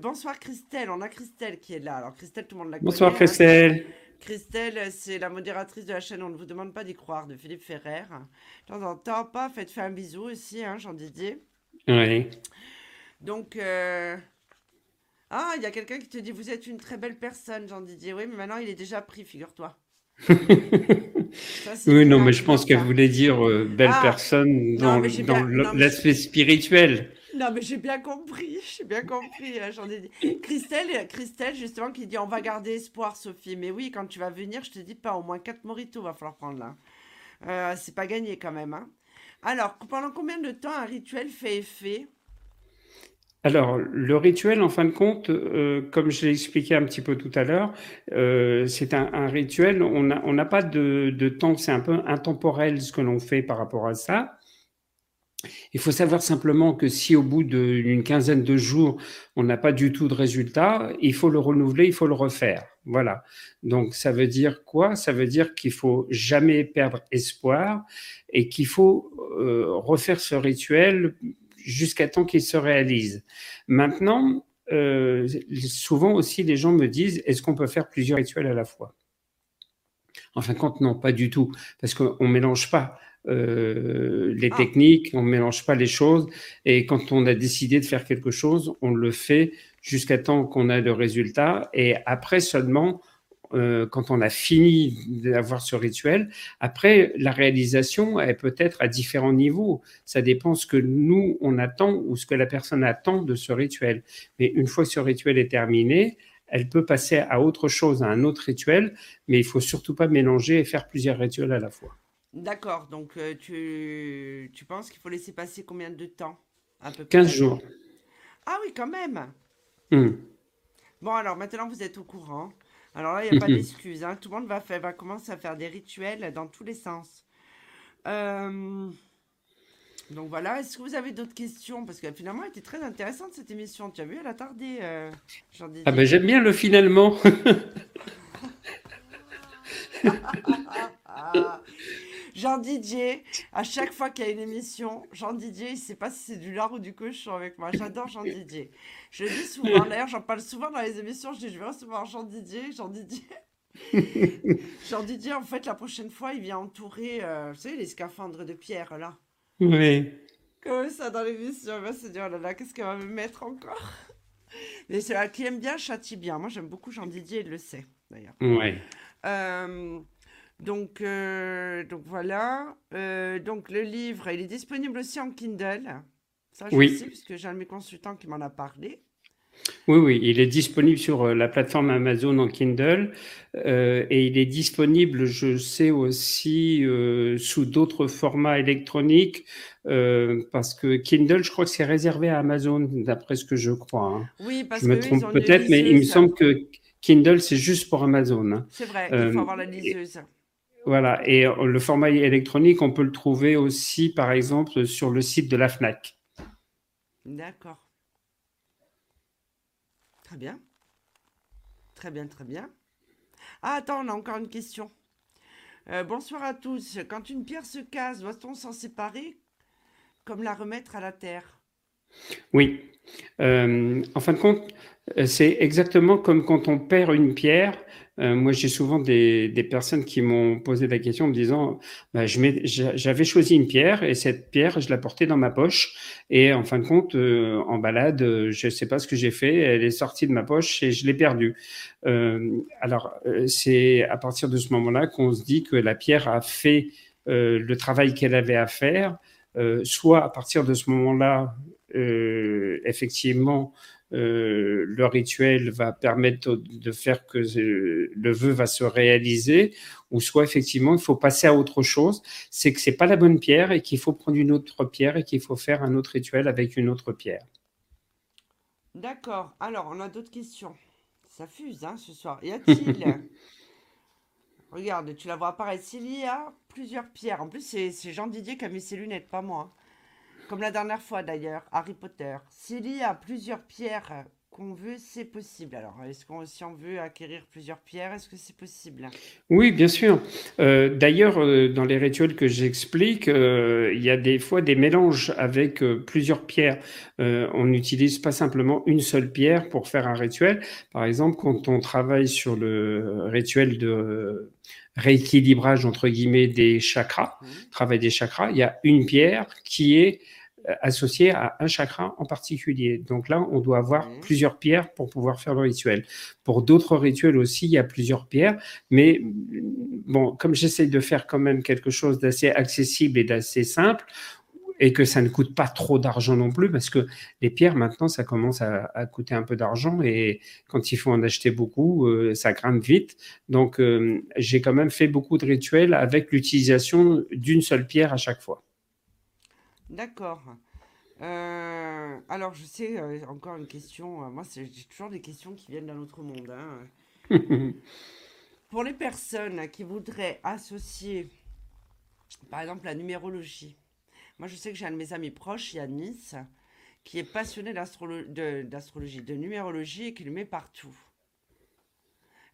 bonsoir Christelle, on a Christelle qui est là. Alors Christelle, tout le monde la connaît. Bonsoir hein. Christelle. C'est la modératrice de la chaîne On ne vous demande pas d'y croire de Philippe Ferrer. De temps en temps, pas, faites faire un bisou aussi, hein, Jean Didier. Oui. Donc, euh, ah, il y a quelqu'un qui te dit Vous êtes une très belle personne, Jean Didier. Oui, mais maintenant il est déjà pris, figure-toi. oui, non, mais je pense qu'elle voulait dire euh, belle ah, personne dans, l'aspect spirituel. Non, mais j'ai bien compris, j'ai bien compris. Hein, j'en ai dit. Christelle, Christelle, justement, qui dit on va garder espoir, Sophie. Mais oui, quand tu vas venir, je te dis pas, au moins 4 moritos va falloir prendre là. Euh, c'est pas gagné quand même. Hein. Alors, pendant combien de temps un rituel fait effet? Alors, le rituel, en fin de compte, euh, comme je l'ai expliqué un petit peu tout à l'heure, euh, c'est un, rituel, on n'a pas de temps, c'est un peu intemporel ce que l'on fait par rapport à ça. Il faut savoir simplement que si au bout d'une quinzaine de jours, on n'a pas du tout de résultat, il faut le renouveler, il faut le refaire. Voilà. Donc ça veut dire quoi? Ça veut dire qu'il faut jamais perdre espoir et qu'il faut euh, refaire ce rituel jusqu'à temps qu'il se réalise. Maintenant, euh, souvent aussi, les gens me disent, est-ce qu'on peut faire plusieurs rituels à la fois? En fin de compte, non, pas du tout, parce qu'on ne mélange pas. Euh, les ah. techniques, on ne mélange pas les choses. Et quand on a décidé de faire quelque chose, on le fait jusqu'à temps qu'on a le résultat. Et après seulement, euh, quand on a fini d'avoir ce rituel, après, la réalisation, elle peut être à différents niveaux. Ça dépend ce que nous, on attend ou ce que la personne attend de ce rituel. Mais une fois que ce rituel est terminé, elle peut passer à autre chose, à un autre rituel, mais il faut surtout pas mélanger et faire plusieurs rituels à la fois. D'accord, donc euh, tu, tu penses qu'il faut laisser passer combien de temps à peu 15 jours. Ah oui, quand même. Hmm. Bon, alors maintenant vous êtes au courant. Alors là, il n'y a pas d'excuse. Hein. Tout le monde va, faire, va commencer à faire des rituels dans tous les sens. Euh, donc voilà, est-ce que vous avez d'autres questions? Parce que finalement, elle était très intéressante cette émission. Tu as vu, elle a tardé. Euh, ah ben j'aime bien le finalement. Jean Didier, à chaque fois qu'il y a une émission, Jean Didier, il ne sait pas si c'est du lard ou du cochon avec moi. J'adore Jean Didier. Je le dis souvent, d'ailleurs, j'en parle souvent dans les émissions. Je dis, je vais recevoir Jean Didier, Jean Didier. Jean Didier, en fait, la prochaine fois, il vient entourer, euh, vous savez, les scaphandres de pierre, là. Oui. Comme ça, dans l'émission, il va se dire, oh là là, qu'est-ce qu'elle va me mettre encore? Mais c'est qui aime bien, châtie bien. Moi, j'aime beaucoup Jean Didier, il le sait, d'ailleurs. Oui. Euh, donc, euh, donc voilà. donc le livre, il est disponible aussi en Kindle. Ça, je oui. sais, puisque j'ai un de mes consultants qui m'en a parlé. Oui, oui, il est disponible sur euh, la plateforme Amazon en Kindle euh, et il est disponible, je sais aussi, euh, sous d'autres formats électroniques parce que Kindle, je crois que c'est réservé à Amazon, d'après ce que je crois. Hein. Oui, parce je me trompe peut-être, mais il me semble que Kindle, c'est juste pour Amazon. Hein. C'est vrai, il faut avoir la liseuse. Voilà, et le format électronique, on peut le trouver aussi, par exemple, sur le site de la FNAC. D'accord. Très bien. Très bien, très bien. Ah, attends, on a encore une question. Euh, bonsoir à tous. Quand une pierre se casse, doit-on s'en séparer comme la remettre à la terre? Oui. Euh, en fin de compte, c'est exactement comme quand on perd une pierre. Euh, moi, j'ai souvent des, personnes qui m'ont posé la question en me disant bah, j'avais choisi une pierre et cette pierre, je la portais dans ma poche. Et en fin de compte, euh, en balade, je ne sais pas ce que j'ai fait, elle est sortie de ma poche et je l'ai perdue. Euh, alors, euh, c'est à partir de ce moment-là qu'on se dit que la pierre a fait le travail qu'elle avait à faire. soit à partir de ce moment-là, effectivement, euh, le rituel va permettre de faire que le vœu va se réaliser, ou soit effectivement il faut passer à autre chose, c'est que c'est pas la bonne pierre et qu'il faut prendre une autre pierre et qu'il faut faire un autre rituel avec une autre pierre. D'accord. Alors on a d'autres questions. Ça fuse hein, ce soir. Y a-t-il Regarde, tu la vois apparaître. S'il y a plusieurs pierres, en plus c'est Jean Didier qui a mis ses lunettes, pas moi. Comme la dernière fois d'ailleurs, Harry Potter. S'il y a plusieurs pierres qu'on veut, c'est possible. Alors, est-ce qu'on si on veut acquérir plusieurs pierres, est-ce que c'est possible? Oui, bien sûr. Euh, d'ailleurs, euh, dans les rituels que j'explique, euh, il y a des fois des mélanges avec plusieurs pierres. on n'utilise pas simplement une seule pierre pour faire un rituel. Par exemple, quand on travaille sur le rituel de rééquilibrage entre guillemets des chakras, mmh. travail des chakras, il y a une pierre qui est associé à un chakra en particulier. Donc là, on doit avoir mmh. plusieurs pierres pour pouvoir faire le rituel. Pour d'autres rituels aussi, il y a plusieurs pierres, mais bon, comme j'essaye de faire quand même quelque chose d'assez accessible et d'assez simple, et que ça ne coûte pas trop d'argent non plus, parce que les pierres, maintenant, ça commence à, coûter un peu d'argent, et quand il faut en acheter beaucoup, euh, ça grimpe vite. Donc, euh, j'ai quand même fait beaucoup de rituels avec l'utilisation d'une seule pierre à chaque fois. D'accord. Euh, alors, je sais, euh, encore une question. Euh, moi, j'ai toujours des questions qui viennent d'un autre monde. Hein. Pour les personnes qui voudraient associer, par exemple, la numérologie. Moi, je sais que j'ai un de mes amis proches, Yanis, qui est passionné d'astrologie, de, numérologie et qui le met partout.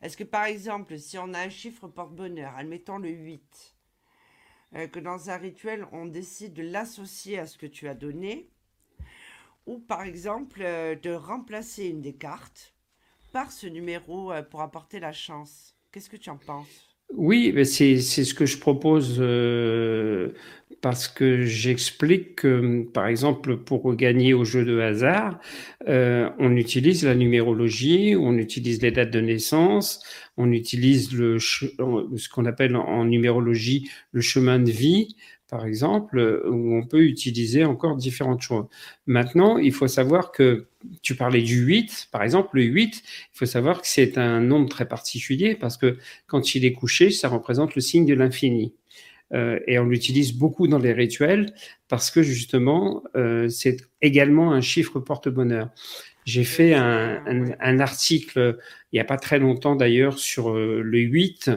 Est-ce que, par exemple, si on a un chiffre porte-bonheur, admettons le 8, euh, que dans un rituel, on décide de l'associer à ce que tu as donné, ou par exemple euh, de remplacer une des cartes par ce numéro euh, pour apporter la chance. Qu'est-ce que tu en penses? Oui, c'est ce que je propose parce que j'explique que, par exemple, pour gagner au jeu de hasard, on utilise la numérologie, on utilise les dates de naissance, on utilise le, ce qu'on appelle en numérologie le chemin de vie, par exemple, où on peut utiliser encore différentes choses. Maintenant, il faut savoir que tu parlais du 8, par exemple, le 8, il faut savoir que c'est un nombre très particulier parce que quand il est couché, ça représente le signe de l'infini. Euh, et on l'utilise beaucoup dans les rituels parce que justement, euh, c'est également un chiffre porte-bonheur. J'ai fait un, un, article il n'y a pas très longtemps d'ailleurs sur euh, le 8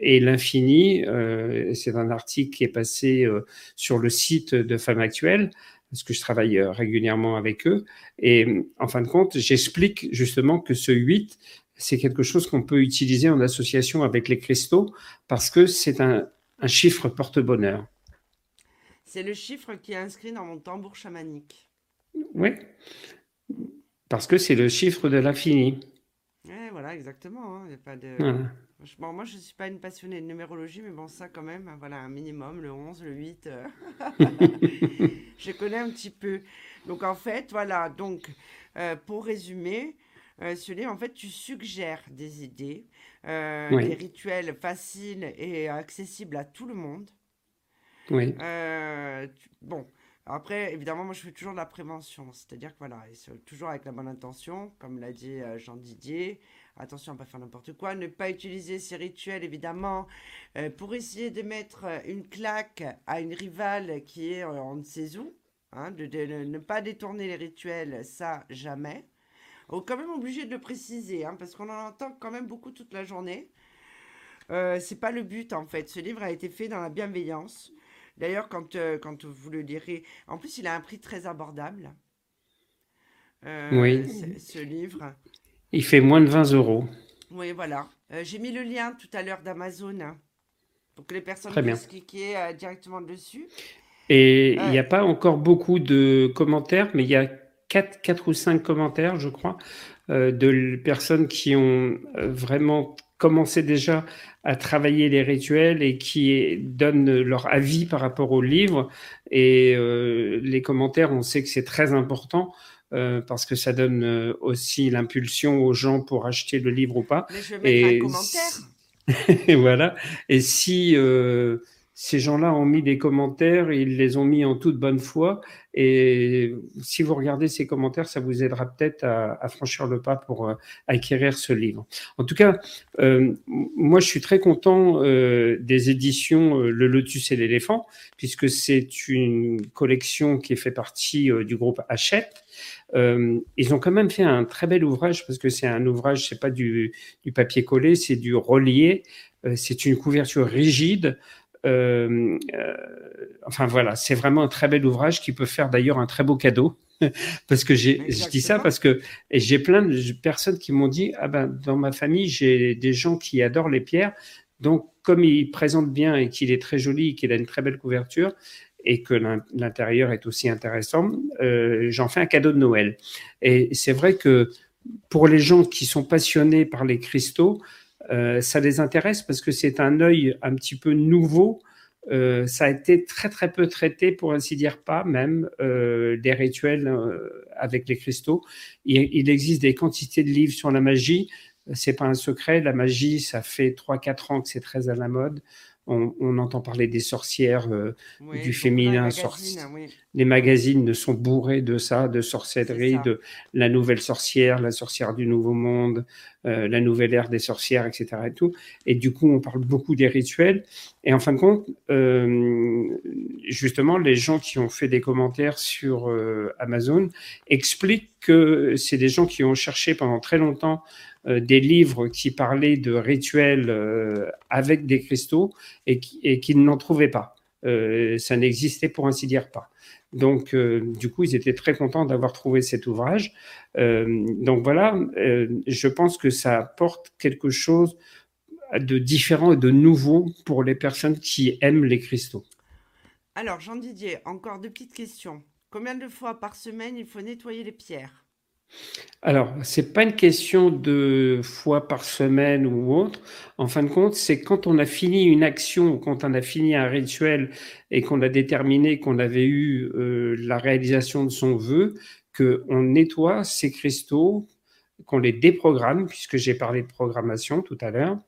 et l'infini. Euh, c'est un article qui est passé euh, sur le site de Femmes Actuelles parce que je travaille régulièrement avec eux. Et en fin de compte, j'explique justement que ce 8, c'est quelque chose qu'on peut utiliser en association avec les cristaux parce que c'est un, un chiffre porte-bonheur. C'est le chiffre qui est inscrit dans mon tambour chamanique. Oui parce que c'est le chiffre de l'infini. Oui, voilà, exactement. Hein, pas de... Moi, je ne suis pas une passionnée de numérologie, mais bon, ça, quand même, voilà, un minimum, le 11, le 8. Euh, je connais un petit peu. Donc, en fait, voilà. Donc, euh, pour résumer, euh, ce livre, en fait, tu suggères des idées, des rituels faciles et accessibles à tout le monde. Oui. bon. Après, évidemment, moi, je fais toujours de la prévention. C'est-à-dire que, voilà, toujours avec la bonne intention, comme l'a dit Jean Didier. Attention à ne pas faire n'importe quoi. Ne pas utiliser ces rituels, évidemment, euh, pour essayer de mettre une claque à une rivale qui est en de ses Hein, de, ne pas détourner les rituels, ça, jamais. On est quand même obligé de le préciser, hein, parce qu'on en entend quand même beaucoup toute la journée. Euh, c'est pas le but, en fait. Ce livre a été fait dans la bienveillance. D'ailleurs, quand, euh, quand vous le lirez, en plus, il a un prix très abordable. Euh, oui. Ce livre. Il fait moins de 20 euros. Oui, voilà. Euh, j'ai mis le lien tout à l'heure d'Amazon hein, pour que les personnes puissent cliquer directement dessus. Et il n'y a pas encore beaucoup de commentaires, mais il y a 4, 4 ou 5 commentaires, je crois, euh, de personnes qui ont vraiment commencé déjà à travailler les rituels et qui donnent leur avis par rapport au livre. Et les commentaires, on sait que c'est très important. Euh, parce que ça donne euh, aussi l'impulsion aux gens pour acheter le livre ou pas. Mais je vais mettre un commentaire. et voilà. Et si euh, ces gens-là ont mis des commentaires, ils les ont mis en toute bonne foi. Et si vous regardez ces commentaires, ça vous aidera peut-être à, franchir le pas pour acquérir ce livre. En tout cas, moi, je suis très content des éditions Le Lotus et l'éléphant, puisque c'est une collection qui fait partie du groupe Hachette. Euh, ils ont quand même fait un très bel ouvrage parce que c'est un ouvrage, c'est pas du, papier collé, c'est du relié. Euh, c'est une couverture rigide. Euh, enfin voilà, c'est vraiment un très bel ouvrage qui peut faire d'ailleurs un très beau cadeau. parce que j'ai, je dis ça parce que j'ai plein de personnes qui m'ont dit ah ben dans ma famille j'ai des gens qui adorent les pierres donc comme il présente bien et qu'il est très joli qu'il a une très belle couverture et que l'intérieur est aussi intéressant, euh, j'en fais un cadeau de Noël. Et c'est vrai que pour les gens qui sont passionnés par les cristaux, euh, ça les intéresse parce que c'est un œil un petit peu nouveau. Euh, ça a été très très peu traité, pour ainsi dire pas même, des rituels avec les cristaux. Il, il, existe des quantités de livres sur la magie. C'est pas un secret, la magie, ça fait 3-4 ans que c'est très à la mode on, entend parler des sorcières, euh, du féminin. Les magazines sont bourrés de ça, de sorcellerie, de la nouvelle sorcière, la sorcière du Nouveau Monde, euh, la nouvelle ère des sorcières, etc. Et, tout. et du coup, on parle beaucoup des rituels. Et en fin de compte, euh, justement, les gens qui ont fait des commentaires sur Amazon expliquent que c'est des gens qui ont cherché pendant très longtemps euh, des livres qui parlaient de rituels euh, avec des cristaux et qui, n'en trouvaient pas. Euh, ça n'existait pour ainsi dire pas. Donc, du coup, ils étaient très contents d'avoir trouvé cet ouvrage. donc voilà, je pense que ça apporte quelque chose de différent et de nouveau pour les personnes qui aiment les cristaux. Alors, Jean Didier, encore deux petites questions. Combien de fois par semaine il faut nettoyer les pierres? Alors, c'est pas une question de fois par semaine ou autre. En fin de compte, c'est quand on a fini une action ou quand on a fini un rituel et qu'on a déterminé qu'on avait eu euh, la réalisation de son vœu, qu'on nettoie ces cristaux, qu'on les déprogramme, puisque j'ai parlé de programmation tout à l'heure.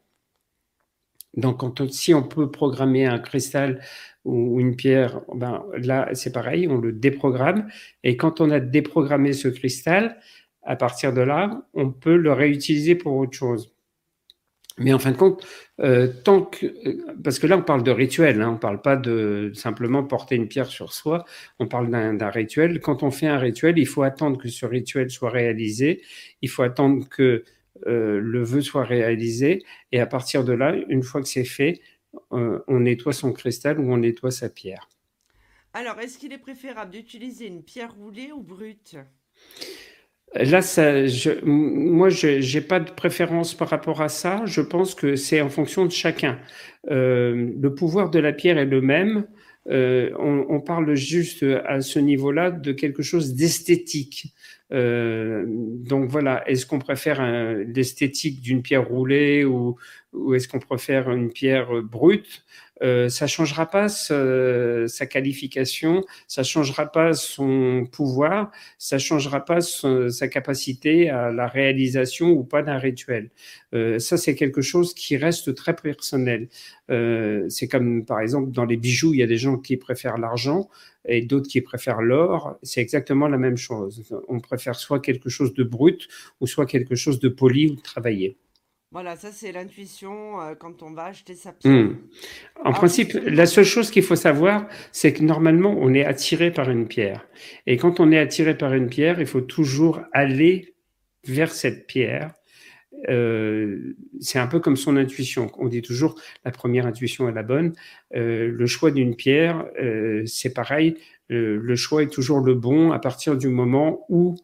Donc, si on peut programmer un cristal ou une pierre, ben là, c'est pareil, on le déprogramme. Et quand on a déprogrammé ce cristal, à partir de là, on peut le réutiliser pour autre chose. Mais en fin de compte, euh, tant que, parce que là, on parle de rituel, hein, on ne parle pas de simplement porter une pierre sur soi, on parle d'un rituel. Quand on fait un rituel, il faut attendre que ce rituel soit réalisé, il faut attendre que euh, le vœu soit réalisé, et à partir de là, une fois que c'est fait, euh, on nettoie son cristal ou on nettoie sa pierre. Alors, est-ce qu'il est préférable d'utiliser une pierre roulée ou brute? Là, ça, je, moi, je n'ai pas de préférence par rapport à ça. Je pense que c'est en fonction de chacun. Euh, le pouvoir de la pierre est le même. on, parle juste à ce niveau-là de quelque chose d'esthétique. Donc voilà, est-ce qu'on préfère l'esthétique d'une pierre roulée ou, est-ce qu'on préfère une pierre brute? Euh, ça changera pas sa qualification, ça changera pas son pouvoir, ça changera pas sa capacité à la réalisation ou pas d'un rituel. Euh, ça, c'est quelque chose qui reste très personnel. Euh, c'est comme, par exemple, dans les bijoux, il y a des gens qui préfèrent l'argent et d'autres qui préfèrent l'or. C'est exactement la même chose. On préfère soit quelque chose de brut ou soit quelque chose de poli ou de travaillé. Voilà, ça c'est l'intuition euh, quand on va acheter sa pierre. Hmm. En principe, la seule chose qu'il faut savoir, c'est que normalement, on est attiré par une pierre. Et quand on est attiré par une pierre, il faut toujours aller vers cette pierre. Euh, c'est un peu comme son intuition. On dit toujours la première intuition est la bonne. Euh, le choix d'une pierre, c'est pareil. le choix est toujours le bon à partir du moment où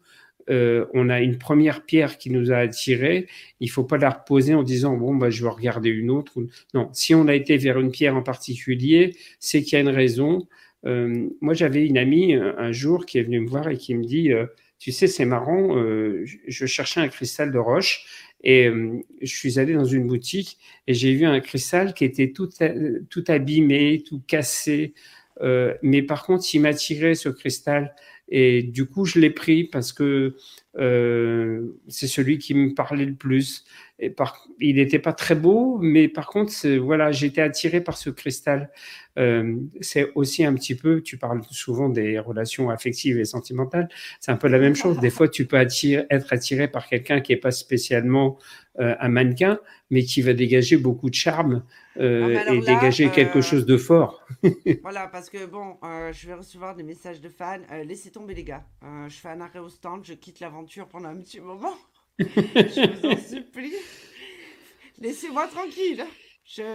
euh, on a une première pierre qui nous a attirés, il faut pas la reposer en disant bon bah je vais regarder une autre. Non, si on a été vers une pierre en particulier, c'est qu'il y a une raison. Euh, moi j'avais une amie un jour qui est venue me voir et qui me dit euh, tu sais c'est marrant, je cherchais un cristal de roche et je suis allé dans une boutique et j'ai vu un cristal qui était tout tout abîmé, tout cassé. mais par contre, il m'attirait ce cristal et du coup, je l'ai pris parce que euh, c'est celui qui me parlait le plus. Et par, il n'était pas très beau, mais par contre, voilà, j'étais attiré par ce cristal. Euh, c'est aussi un petit peu, tu parles souvent des relations affectives et sentimentales, c'est un peu la même chose. Des fois, tu peux attirer, être attiré par quelqu'un qui n'est pas spécialement euh, un mannequin, mais qui va dégager beaucoup de charme euh, et dégager quelque chose de fort. voilà, parce que bon, je vais recevoir des messages de fans. laissez tomber les gars. je fais un arrêt au stand, je quitte l'aventure pendant un petit moment. Je vous en supplie. Laissez-moi tranquille.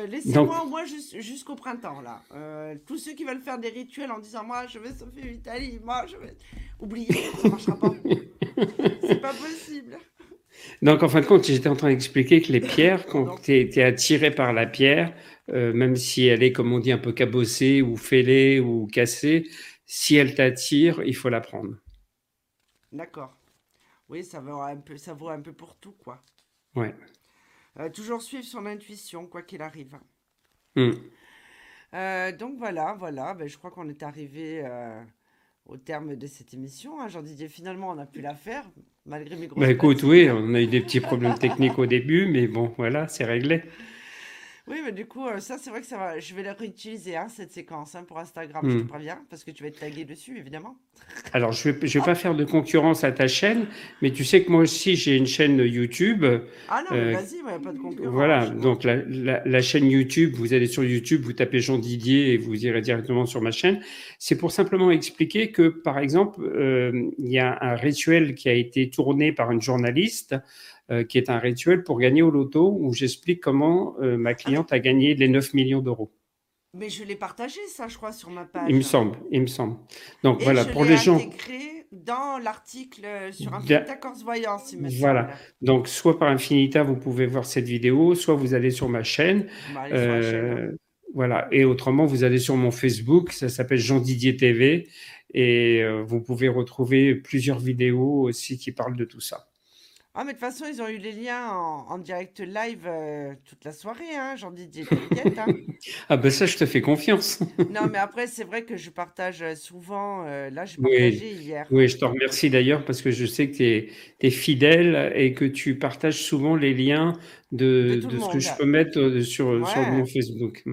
Laissez-moi au moins jusqu'au printemps, là. Euh, tous ceux qui veulent faire des rituels en disant Moi, je vais sauver l'Italie, moi, je vais. Oubliez, ça marchera pas. C'est pas possible. Donc, en fin de compte, j'étais en train d'expliquer que les pierres, quand tu es, attiré par la pierre, euh, même si elle est, comme on dit, un peu cabossée ou fêlée ou cassée, si elle t'attire, il faut la prendre. D'accord. Oui, ça vaut un peu, ça vaut un peu pour tout, quoi. Ouais. Euh, toujours suivre son intuition, quoi qu'il arrive. Hmm. Euh, donc voilà, voilà, ben, je crois qu'on est arrivé euh, au terme de cette émission. Hein. Jean-Didier, finalement, on a pu la faire, malgré mes gros. Bah écoute, oui, on a eu des petits problèmes techniques au début, mais bon, voilà, c'est réglé. Oui, mais du coup, euh, ça, c'est vrai que ça va. Je vais la réutiliser, hein, cette séquence, hein, pour Instagram, je te hmm. préviens, parce que tu vas être tagué dessus, évidemment. Alors, je ne vais, je vais pas faire de concurrence à ta chaîne, mais tu sais que moi aussi, j'ai une chaîne YouTube. Ah non, mais euh, vas-y, il n'y a pas de concurrence. Voilà, donc la, la, chaîne YouTube, vous allez sur YouTube, vous tapez Jean Didier et vous irez directement sur ma chaîne. C'est pour simplement expliquer que, par exemple, euh, il y a un rituel qui a été tourné par une journaliste euh, qui est un rituel pour gagner au loto où j'explique comment euh, ma cliente a gagné les 9 millions d'euros. Mais je l'ai partagé, ça, je crois, sur ma page. Il me semble, il me semble. Donc voilà, pour les gens. intégré dans l'article sur Infinita Corse Voyance, il me Voilà. Donc, soit par Infinita, vous pouvez voir cette vidéo, soit vous allez sur ma chaîne. Bah, euh, voilà. Et autrement, vous allez sur mon Facebook, ça s'appelle Jean Didier TV. Et vous pouvez retrouver plusieurs vidéos aussi qui parlent de tout ça. Ah, mais de toute façon, ils ont eu les liens en, direct live euh, toute la soirée, hein, jean Didier. Hein. ah, ben ça, je te fais confiance. non, mais après, c'est vrai que je partage euh, souvent. Euh, là, je partagé hier. Oui, je te remercie d'ailleurs parce que je sais que tu es, fidèle et que tu partages souvent les liens de, de, ce que je peux mettre sur, sur mon Facebook.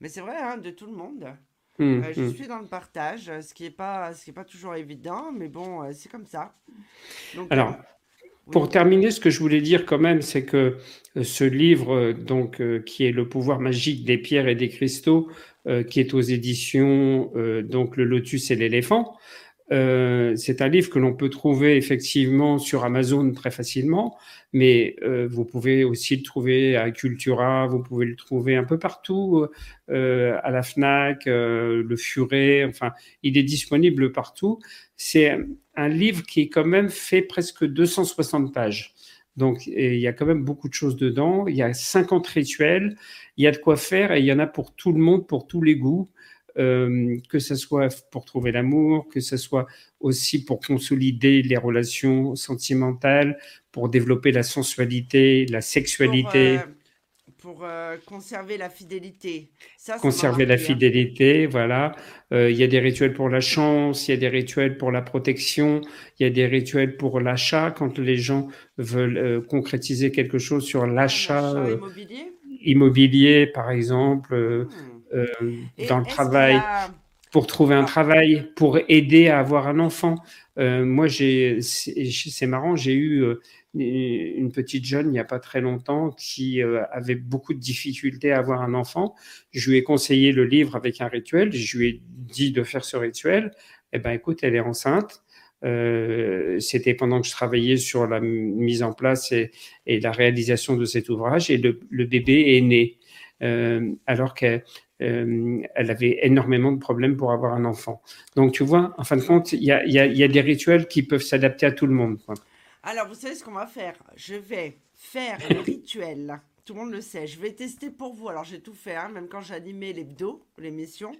Mais c'est vrai, hein, de tout le monde. Hum, je hum. suis dans le partage, ce qui n'est pas, ce qui est pas toujours évident, mais bon, c'est comme ça. Donc, Alors, pour terminer, ce que je voulais dire quand même, c'est que euh, ce livre, euh, donc, euh, qui est Le pouvoir magique des pierres et des cristaux, qui est aux éditions donc Le Lotus et l'éléphant, euh, c'est un livre que l'on peut trouver effectivement sur Amazon très facilement, mais euh, vous pouvez aussi le trouver à Cultura, vous pouvez le trouver un peu partout, euh, à la FNAC, le Furet, enfin, il est disponible partout. C'est un livre qui quand même fait presque 260 pages. Donc, il y a quand même beaucoup de choses dedans. Il y a 50 rituels. Il y a de quoi faire et il y en a pour tout le monde, pour tous les goûts. Que ce soit pour trouver l'amour, que ce soit aussi pour consolider les relations sentimentales, pour développer la sensualité, la sexualité pour euh, conserver la fidélité. Ça, conserver la hein. fidélité, voilà. Euh, il y a des rituels pour la chance, il y a des rituels pour la protection, il y a des rituels pour l'achat quand les gens veulent euh, concrétiser quelque chose sur l'achat immobilier? immobilier, par exemple, hmm. dans le travail. Pour trouver un travail, pour aider à avoir un enfant. moi, j'ai, c'est marrant, j'ai eu une petite jeune il n'y a pas très longtemps qui euh, avait beaucoup de difficultés à avoir un enfant. Je lui ai conseillé le livre avec un rituel. Je lui ai dit de faire ce rituel. Eh ben, écoute, elle est enceinte. Euh, c'était pendant que je travaillais sur la mise en place et, la réalisation de cet ouvrage et le, bébé est né euh, alors qu'elle elle avait énormément de problèmes pour avoir un enfant. Donc tu vois, en fin de compte, il y a, y a, des rituels qui peuvent s'adapter à tout le monde. Quoi. Alors, vous savez ce qu'on va faire? Je vais faire le rituel. Tout le monde le sait. Je vais tester pour vous. Alors, j'ai tout fait, hein, même quand j'animais l'hebdo, l'émission.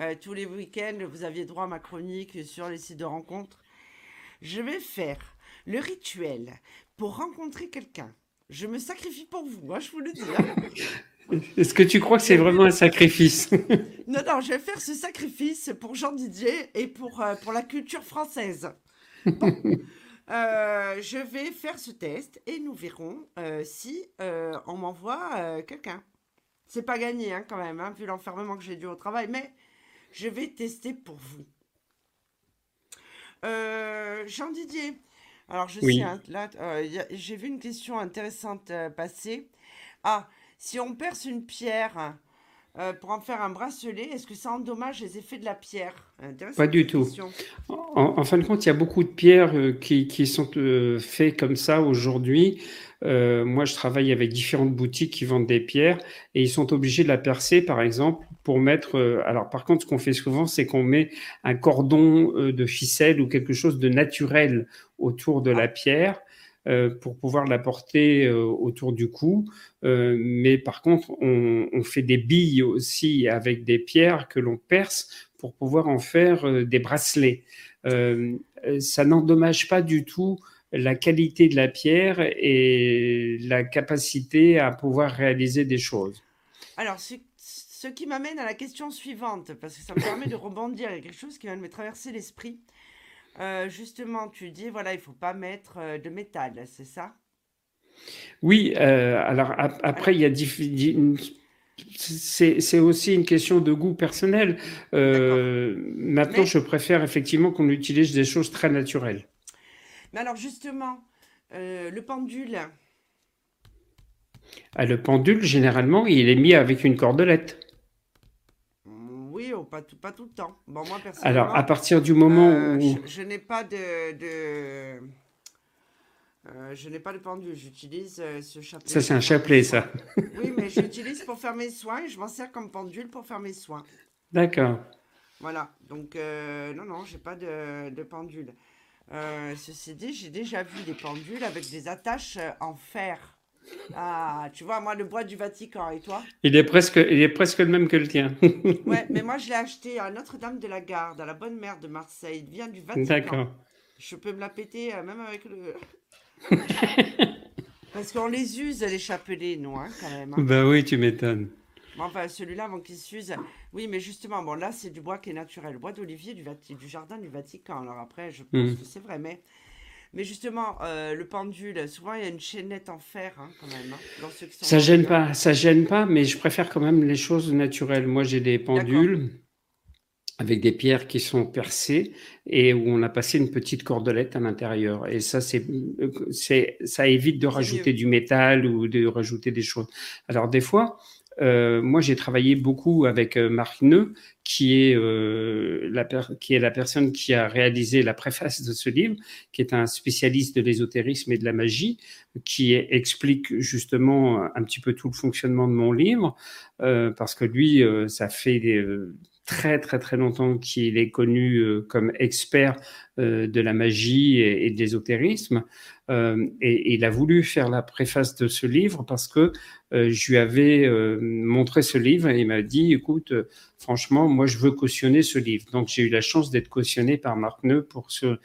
Euh, tous les week-ends, vous aviez droit à ma chronique sur les sites de rencontres. Je vais faire le rituel pour rencontrer quelqu'un. Je me sacrifie pour vous, moi, hein, je vous le dis. Est-ce que tu crois que c'est vraiment un sacrifice? Non, non, je vais faire ce sacrifice pour Jean Didier et pour, euh, pour la culture française. Euh, je vais faire ce test et nous verrons euh, si euh, on m'envoie quelqu'un. C'est pas gagné hein, quand même, hein, vu l'enfermement que j'ai dû au travail, mais je vais tester pour vous. Jean Didier, alors je sais, hein, là, j'ai vu une question intéressante passer. Ah, si on perce une pierre euh, pour en faire un bracelet, est-ce que ça endommage les effets de la pierre? Pas du tout. En, fin de compte, il y a beaucoup de pierres euh, qui, qui, sont euh, faites comme ça aujourd'hui. moi, je travaille avec différentes boutiques qui vendent des pierres et ils sont obligés de la percer, par exemple, pour mettre. alors, par contre, ce qu'on fait souvent, c'est qu'on met un cordon de ficelle ou quelque chose de naturel autour de la pierre euh, pour pouvoir la porter euh, autour du cou. Euh, mais par contre, on, fait des billes aussi avec des pierres que l'on perce pour pouvoir en faire des bracelets. ça n'endommage pas du tout la qualité de la pierre et la capacité à pouvoir réaliser des choses. Alors, ce, qui m'amène à la question suivante, parce que ça me permet de rebondir, a quelque chose qui vient de me traverser l'esprit. Euh, justement, tu dis, voilà, il faut pas mettre euh, de métal, c'est ça? Oui, euh, alors après, il y a c'est aussi une question de goût personnel. maintenant, je préfère effectivement qu'on utilise des choses très naturelles. Mais alors justement, le pendule. Ah, le pendule, généralement, il est mis avec une cordelette pas tout, pas tout le temps. Bon, moi, Alors, à partir du moment euh, où... Je, n'ai pas de... de... Euh, je n'ai pas de pendule, j'utilise euh, ce chapelet. Ça, c'est un chapelet, ça. oui, mais j'utilise pour faire mes soins et je m'en sers comme pendule pour faire mes soins. D'accord. Voilà, donc non, non, j'ai pas de, de pendule. ceci dit, j'ai déjà vu des pendules avec des attaches en fer. Ah, tu vois, moi, le bois du Vatican, et toi? Il est, presque, il est presque le même que le tien. ouais, mais moi, je l'ai acheté à Notre-Dame de la Garde, à la Bonne Mère de Marseille. Il vient du Vatican. D'accord. Je peux me la péter, euh, même avec le... Parce qu'on les use, les chapelets, nous, hein, quand même. Hein. Bah oui, tu m'étonnes. enfin, celui-là, avant qu'il s'use. Oui, mais justement, bon, là, c'est du bois qui est naturel. Le bois d'olivier du, du jardin du Vatican. Alors après, je pense mmh. que c'est vrai, mais mais justement, euh, le pendule, souvent il y a une chaînette en fer hein, quand même. Hein, ça gêne pas, ça gêne pas, mais je préfère quand même les choses naturelles. Moi, j'ai des pendules avec des pierres qui sont percées et où on a passé une petite cordelette à l'intérieur. Et ça, c'est, c'est, ça évite de rajouter du métal ou de rajouter des choses. Alors des fois, euh, moi, j'ai travaillé beaucoup avec euh, Marc Neu, qui est, euh, la qui est la personne qui a réalisé la préface de ce livre, qui est un spécialiste de l'ésotérisme et de la magie, qui explique justement un petit peu tout le fonctionnement de mon livre, parce que lui, ça fait très très très longtemps qu'il est connu euh, comme expert euh, de la magie et, de l'ésotérisme. Euh, et, il a voulu faire la préface de ce livre parce que je lui avais montré ce livre et il m'a dit, écoute, franchement, moi je veux cautionner ce livre. Donc j'ai eu la chance d'être cautionné par Marc Neu pour ce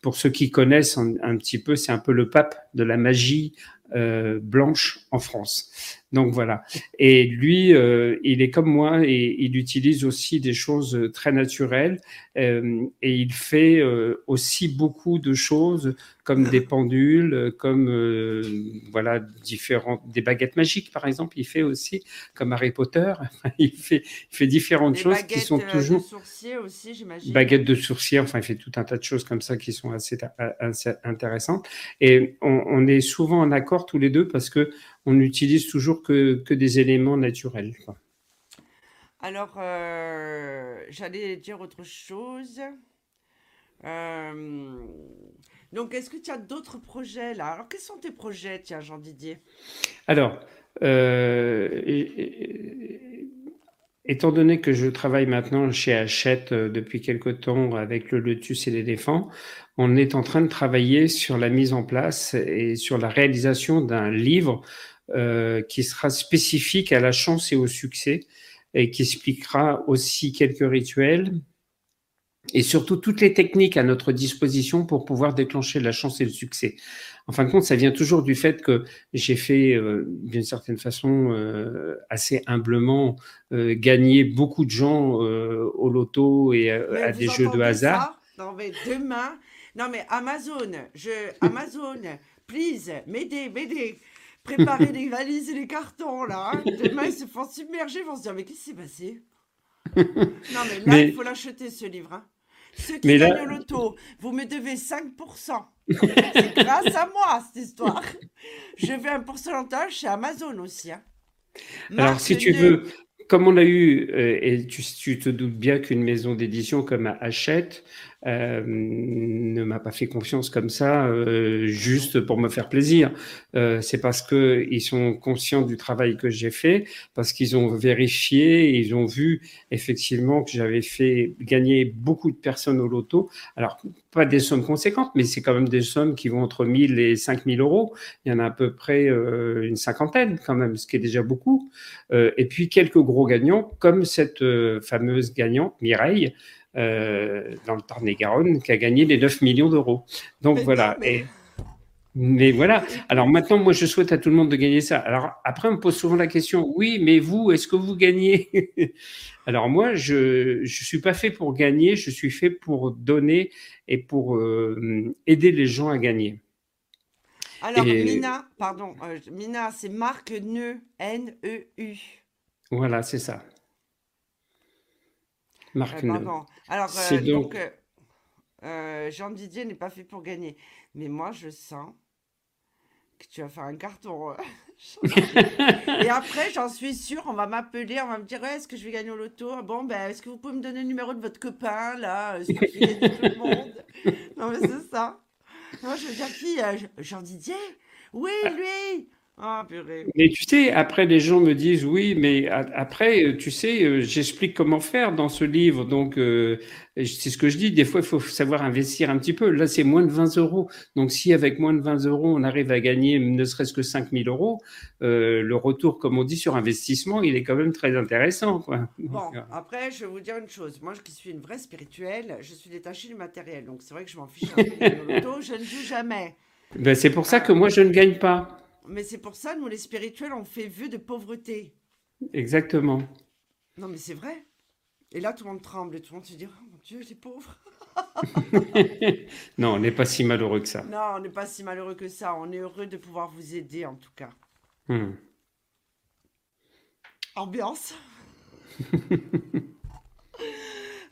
pour ceux qui connaissent un petit peu, c'est un peu le pape de la magie euh, blanche en France. Donc voilà. Et lui, euh, il est comme moi et il utilise aussi des choses très naturelles euh, et il fait aussi beaucoup de choses comme des pendules, comme voilà différentes des baguettes magiques par exemple. Il fait aussi comme Harry Potter. il fait il fait différentes choses qui sont toujours de sourcier aussi, j'imagine. Baguettes de sourcier. Enfin, il fait tout un tas de choses comme ça qui sont assez, assez intéressantes. Et on, on est souvent en accord tous les deux parce que on n'utilise toujours que, que, des éléments naturels. Alors, euh, j'allais dire autre chose. Euh, donc, est-ce que tu as d'autres projets là? Alors, quels sont tes projets, tiens, Jean Didier Alors, euh, étant donné que je travaille maintenant chez Hachette depuis quelque temps avec le lotus et l'éléphant, on est en train de travailler sur la mise en place et sur la réalisation d'un livre euh, qui sera spécifique à la chance et au succès et qui expliquera aussi quelques rituels et surtout toutes les techniques à notre disposition pour pouvoir déclencher la chance et le succès. En fin de compte, ça vient toujours du fait que j'ai fait, euh, d'une certaine façon, euh, assez humblement, gagner beaucoup de gens au loto et à des jeux de hasard. non, mais demain, non, mais Amazon, je, Amazon, please, m'aider, m'aider. Préparez les valises et les cartons, là. Hein. Demain, ils se font submerger, ils vont se dire, mais qu'est-ce qui s'est passé? Non, mais là, il faut l'acheter, ce livre. Hein. Ceux qui gagnent au loto, vous me devez 5%. C'est grâce à moi, cette histoire. Je veux un pourcentage chez Amazon aussi. Hein. Alors, si tu veux, comme on a eu, euh, et tu, tu, te doutes bien qu'une maison d'édition comme Hachette euh, ne m'a pas fait confiance comme ça euh, juste pour me faire plaisir. Euh, c'est parce que ils sont conscients du travail que j'ai fait, parce qu'ils ont vérifié, ils ont vu effectivement que j'avais fait gagner beaucoup de personnes au loto. Alors pas des sommes conséquentes, mais c'est quand même des sommes qui vont entre 1000 et 5000 euros. Il y en a à peu près euh, une cinquantaine quand même, ce qui est déjà beaucoup. Euh, et puis quelques gros gagnants, comme cette fameuse gagnante Mireille, euh, dans le Tarn-et-Garonne, qui a gagné les 9 millions d'euros. Donc voilà. mais... mais voilà. Alors maintenant, moi, je souhaite à tout le monde de gagner ça. Alors après, on me pose souvent la question, oui, mais vous, est-ce que vous gagnez Alors moi, je ne suis pas fait pour gagner, je suis fait pour donner et pour euh, aider les gens à gagner. Alors, Mina, pardon, euh, Mina, c'est Marc Neu, N-E-U. Voilà, c'est ça. Marc Neu. Alors, euh, donc, euh, Jean Didier n'est pas fait pour gagner. Mais moi, je sens que tu vas faire un carton. Euh, et après, j'en suis sûre, on va m'appeler, on va me dire est-ce que je vais gagner au loto? Bon, ben, est-ce que vous pouvez me donner le numéro de votre copain, là Est-ce que je vais gagner tout le monde? Non, mais c'est ça. Moi, je veux dire qui Jean Didier? Oui, ah. Lui ah, mais tu sais, après, les gens me disent oui, mais après, tu sais, euh, j'explique comment faire dans ce livre. Donc, euh, c'est ce que je dis. Des fois, il faut savoir investir un petit peu. Là, c'est moins de 20 euros. Donc, si avec moins de 20 euros, on arrive à gagner ne serait-ce que 5 000 euros, euh, le retour, comme on dit, sur investissement, il est quand même très intéressant. Quoi. bon, après, je vais vous dire une chose. Moi, qui suis une vraie spirituelle, je suis détachée du matériel. Donc, c'est vrai que je m'en fiche un peu Je ne joue jamais. Ben, c'est pour ça que moi, je ne gagne pas. Mais c'est pour ça, nous, les spirituels, on fait vœu de pauvreté. Exactement. Non, mais c'est vrai. Et là, tout le monde tremble et tout le monde se dit, oh mon Dieu, j'ai pauvre. non, on n'est pas si malheureux que ça. Non, on n'est pas si malheureux que ça. On est heureux de pouvoir vous aider, en tout cas. Hmm. Ambiance.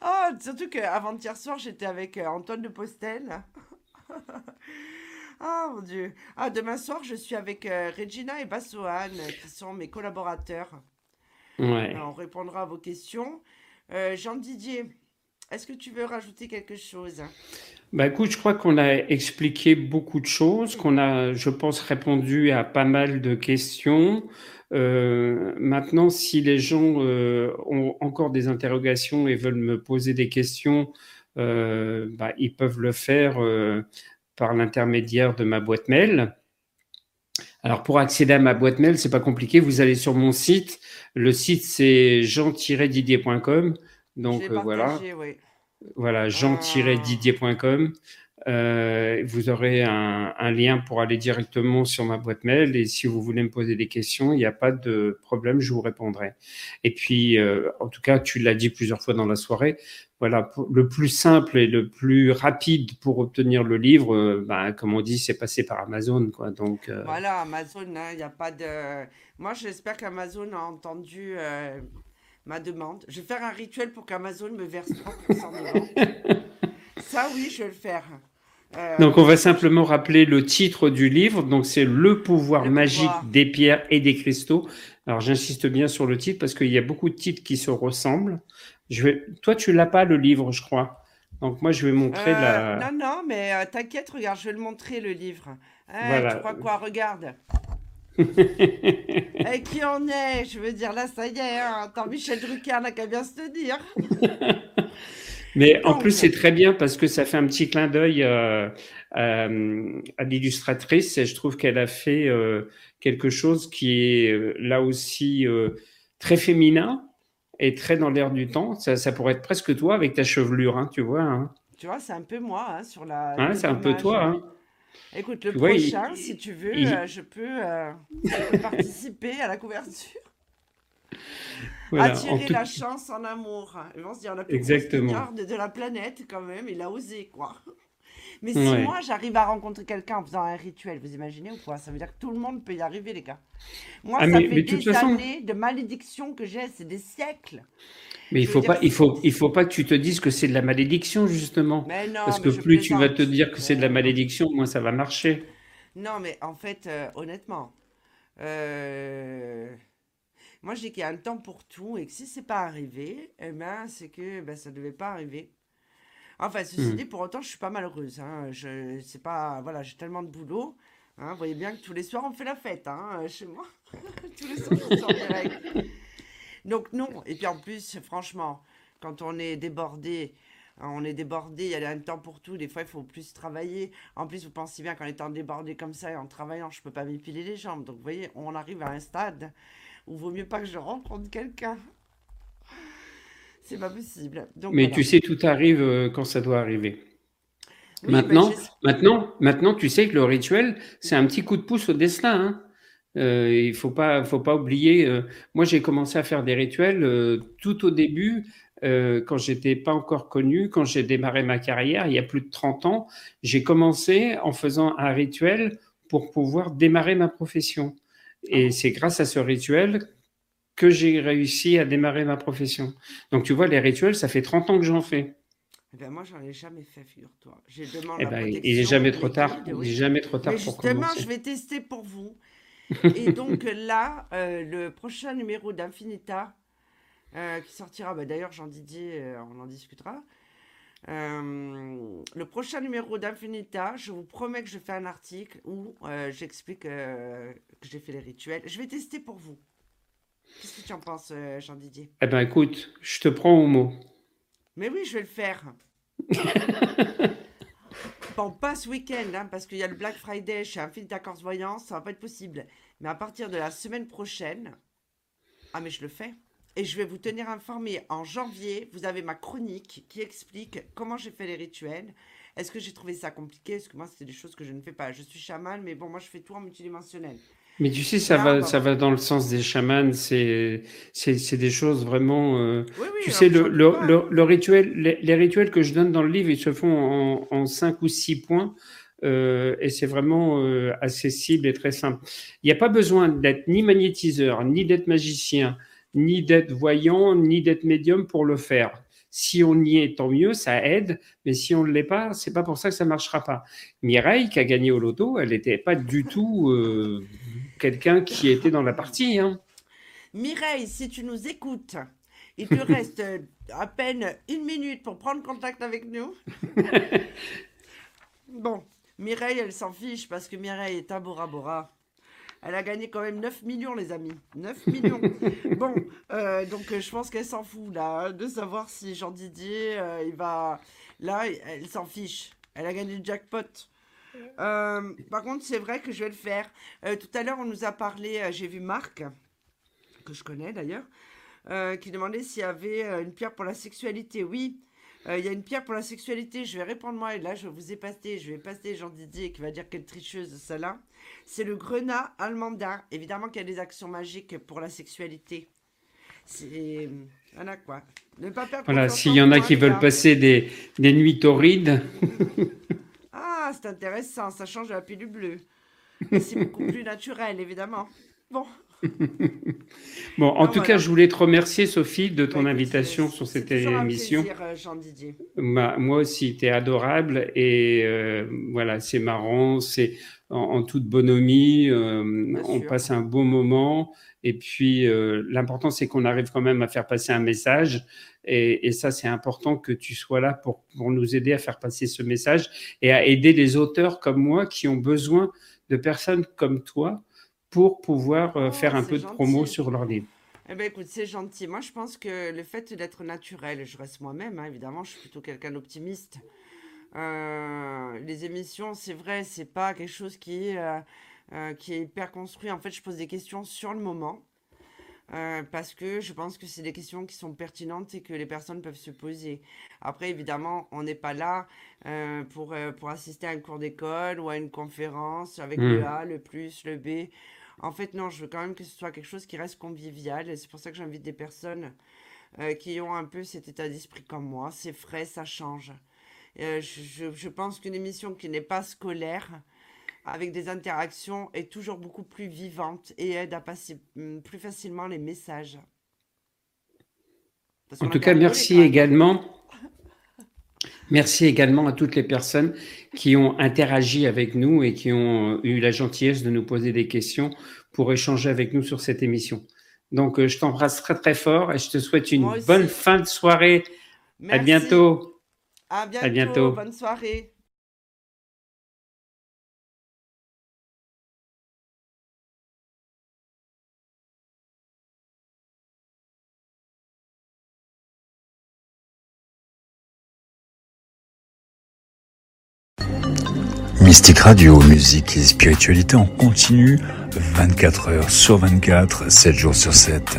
oh, surtout qu'avant-hier soir, j'étais avec euh, Antoine de Postel. Ah mon Dieu. Ah, demain soir, je suis avec euh, Regina et Bassoane, qui sont mes collaborateurs. Ouais. on répondra à vos questions. Euh, Jean Didier, est-ce que tu veux rajouter quelque chose? Bah écoute, je crois qu'on a expliqué beaucoup de choses, qu'on a, je pense, répondu à pas mal de questions. Euh, maintenant, si les gens euh, ont encore des interrogations et veulent me poser des questions, euh, bah, ils peuvent le faire par l'intermédiaire de ma boîte mail. Alors pour accéder à ma boîte mail, c'est pas compliqué. Vous allez sur mon site. Le site c'est jean-didier.com. Donc voilà. Voilà, jean-didier.com. Euh, vous aurez un, lien pour aller directement sur ma boîte mail et si vous voulez me poser des questions, il n'y a pas de problème, je vous répondrai. Et puis, euh, en tout cas, tu l'as dit plusieurs fois dans la soirée, voilà, le plus simple et le plus rapide pour obtenir le livre, euh, ben, comme on dit, c'est passer par Amazon, quoi. Donc voilà, Amazon, hein, il n'y a pas de. Moi, j'espère qu'Amazon a entendu ma demande. Je vais faire un rituel pour qu'Amazon me verse 30% de vente. Ça, oui, je vais le faire. Euh, Donc, on va simplement rappeler le titre du livre. Donc, c'est Le pouvoir magique des pierres et des cristaux. Alors, j'insiste bien sur le titre parce qu'il y a beaucoup de titres qui se ressemblent. Je vais... Toi, tu l'as pas, le livre, je crois. Donc, moi, je vais montrer euh, la. Non, non, mais euh, t'inquiète, regarde, je vais le montrer, le livre. Hein, Tu crois quoi Regarde. Et qui en est? Je veux dire, là, ça y est. Hein. Attends, Michel Drucker n'a qu'à bien se dire. Mais en plus, c'est très bien parce que ça fait un petit clin d'œil euh, euh, à l'illustratrice et je trouve qu'elle a fait euh, quelque chose qui est là aussi très féminin et très dans l'air du temps. Ça, pourrait être presque toi avec ta chevelure, hein, tu vois. Hein. Tu vois, c'est un peu moi hein, sur la. Hein, c'est un peu toi. Écoute, le prochain, si tu veux, je peux participer à la couverture. Attirer la chance en amour. Ils vont se dire, la plus Exactement. de la planète, quand même, il a osé, quoi. Mais si moi, j'arrive à rencontrer quelqu'un en faisant un rituel, vous imaginez ou quoi? Ça veut dire que tout le monde peut y arriver, les gars. Moi, ah, ça fait des années de malédiction que j'ai, c'est des siècles. Mais il faut pas, il faut, il faut pas que tu te dises que c'est de la malédiction justement. Mais non, Parce que plus tu vas te dire que c'est de la malédiction, moins ça va marcher. Non, mais en fait, euh, honnêtement, euh, moi, je dis qu'il y a un temps pour tout et que si c'est pas arrivé, eh ben, c'est que ben, ça devait pas arriver. Enfin, ceci hmm. dit, pour autant, je suis pas malheureuse. Hein. Je, c'est pas, voilà, j'ai tellement de boulot. Hein. Vous voyez bien que tous les soirs, on fait la fête hein, chez moi. tous les soirs, je suis en Donc, non. Et puis, en plus, franchement, quand on est débordé, on est débordé, il y a un temps pour tout. Des fois, il faut plus travailler. En plus, vous pensez bien qu'en étant débordé comme ça et en travaillant, je peux pas m'épiler les jambes. Donc, vous voyez, on arrive à un stade ou vaut mieux pas que je rencontre quelqu'un. C'est pas possible. Mais tu sais, tout arrive euh, quand ça doit arriver. maintenant, maintenant, maintenant, tu sais que le rituel, c'est un petit coup de pouce au destin. Hein. Euh, il faut pas, faut pas oublier. Euh, moi, j'ai commencé à faire des rituels tout au début, quand j'étais pas encore connu, quand j'ai démarré ma carrière, il y a plus de 30 ans. J'ai commencé en faisant un rituel pour pouvoir démarrer ma profession. Et c'est grâce à ce rituel que j'ai réussi à démarrer ma profession. Donc tu vois, les rituels, ça fait 30 ans que j'en fais. Eh ben moi, j'en ai jamais fait, figure-toi. J'ai demandé eh ben, il n'est jamais trop tard. Il n'est jamais trop tard pour commencer. je vais tester pour vous. Et donc là, euh, le prochain numéro d'Infinita, euh, qui sortira, bah, d'ailleurs, Jean Didier, euh, on en discutera. Euh, le prochain numéro d'Infinita, je vous promets que je fais un article où euh, j'explique euh, que j'ai fait les rituels. Je vais tester pour vous. Qu'est-ce que tu en penses, Jean-Didier? Eh ben écoute, je te prends au mot. Mais oui, je vais le faire. bon, pas ce week-end, hein, parce qu'il y a le Black Friday chez Infinita Corse Voyance, ça va pas être possible. Mais à partir de la semaine prochaine, ah mais je le fais. Et je vais vous tenir informé. En janvier, vous avez ma chronique qui explique comment j'ai fait les rituels. Est-ce que j'ai trouvé ça compliqué? Est-ce que moi, c'est des choses que je ne fais pas. Je suis chaman, mais bon, moi, je fais tout en multidimensionnel. Mais tu sais, ça va, ça va dans le sens des chamans. C'est, des choses vraiment. Euh, oui, oui, tu sais, le, le, le, rituel, les, rituels que je donne dans le livre, ils se font en, en cinq ou six points. Euh, et c'est vraiment euh, accessible et très simple. Il n'y a pas besoin d'être ni magnétiseur, ni d'être magicien, ni d'être voyant, ni d'être médium pour le faire. Si on y est, tant mieux, ça aide, mais si on ne l'est pas, c'est pas pour ça que ça marchera pas. Mireille, qui a gagné au loto, elle n'était pas du tout euh, quelqu'un qui était dans la partie. Hein. Mireille, si tu nous écoutes, il te reste à peine une minute pour prendre contact avec nous. Bon, Mireille, elle s'en fiche parce que Mireille est à Bora Bora. Elle a gagné quand même 9 millions, les amis. 9 millions. bon, euh, donc euh, je pense qu'elle s'en fout, là, de savoir si Jean Didier, euh, il va. Là, elle s'en fiche. Elle a gagné le jackpot. par contre, c'est vrai que je vais le faire. tout à l'heure, on nous a parlé, j'ai vu Marc, que je connais d'ailleurs, qui demandait s'il y avait une pierre pour la sexualité. Oui, il y a une pierre pour la sexualité. Je vais répondre moi, et là, je vous ai passé, je vais passer Jean Didier qui va dire quelle tricheuse celle-là. C'est le grenat almanda. Évidemment qu'il y a des actions magiques pour la sexualité. C'est. Voilà quoi. Ne pas perdre Voilà, s'il y en a qui veulent passer des, des nuits torrides. ah, c'est intéressant, ça change de la pilule bleue. C'est beaucoup plus naturel, évidemment. Bon. bon, en tout cas, je voulais te remercier, Sophie, de ton bah, invitation sur cette émission. Euh, Didier. moi aussi, tu es adorable et euh, voilà, c'est marrant, c'est en, toute bonhomie, euh, on passe un beau moment. Et puis, l'important, c'est qu'on arrive quand même à faire passer un message. Et, et ça, c'est important que tu sois là pour, pour nous aider à faire passer ce message et à aider les auteurs comme moi qui ont besoin de personnes comme toi pour pouvoir euh, oh, faire un peu de promo sur leur livre. Eh ben écoute, c'est gentil. Moi, je pense que le fait d'être naturel, je reste moi-même, hein, évidemment, je suis plutôt quelqu'un d'optimiste. Euh, les émissions, c'est vrai, c'est pas quelque chose qui est, euh, qui est hyper construit. En fait, je pose des questions sur le moment. parce que je pense que c'est des questions qui sont pertinentes et que les personnes peuvent se poser. Après, évidemment, on n'est pas là pour, pour assister à un cours d'école ou à une conférence avec hmm. le A, le plus, le B. En fait, non, je veux quand même que ce soit quelque chose qui reste convivial. Et c'est pour ça que j'invite des personnes euh, qui ont un peu cet état d'esprit comme moi. C'est frais, ça change. Euh, je, pense qu'une émission qui n'est pas scolaire, avec des interactions, est toujours beaucoup plus vivante et aide à passer mm, plus facilement les messages. en tout cas, merci également Merci également à toutes les personnes qui ont interagi avec nous et qui ont eu la gentillesse de nous poser des questions pour échanger avec nous sur cette émission. Donc, euh, je t'embrasse très très fort et je te souhaite une bonne fin de soirée. À bientôt. À bientôt. À bientôt. Bonne soirée. Mystique Radio, musique et spiritualité en continu, 24 heures sur 24, 7 jours sur 7.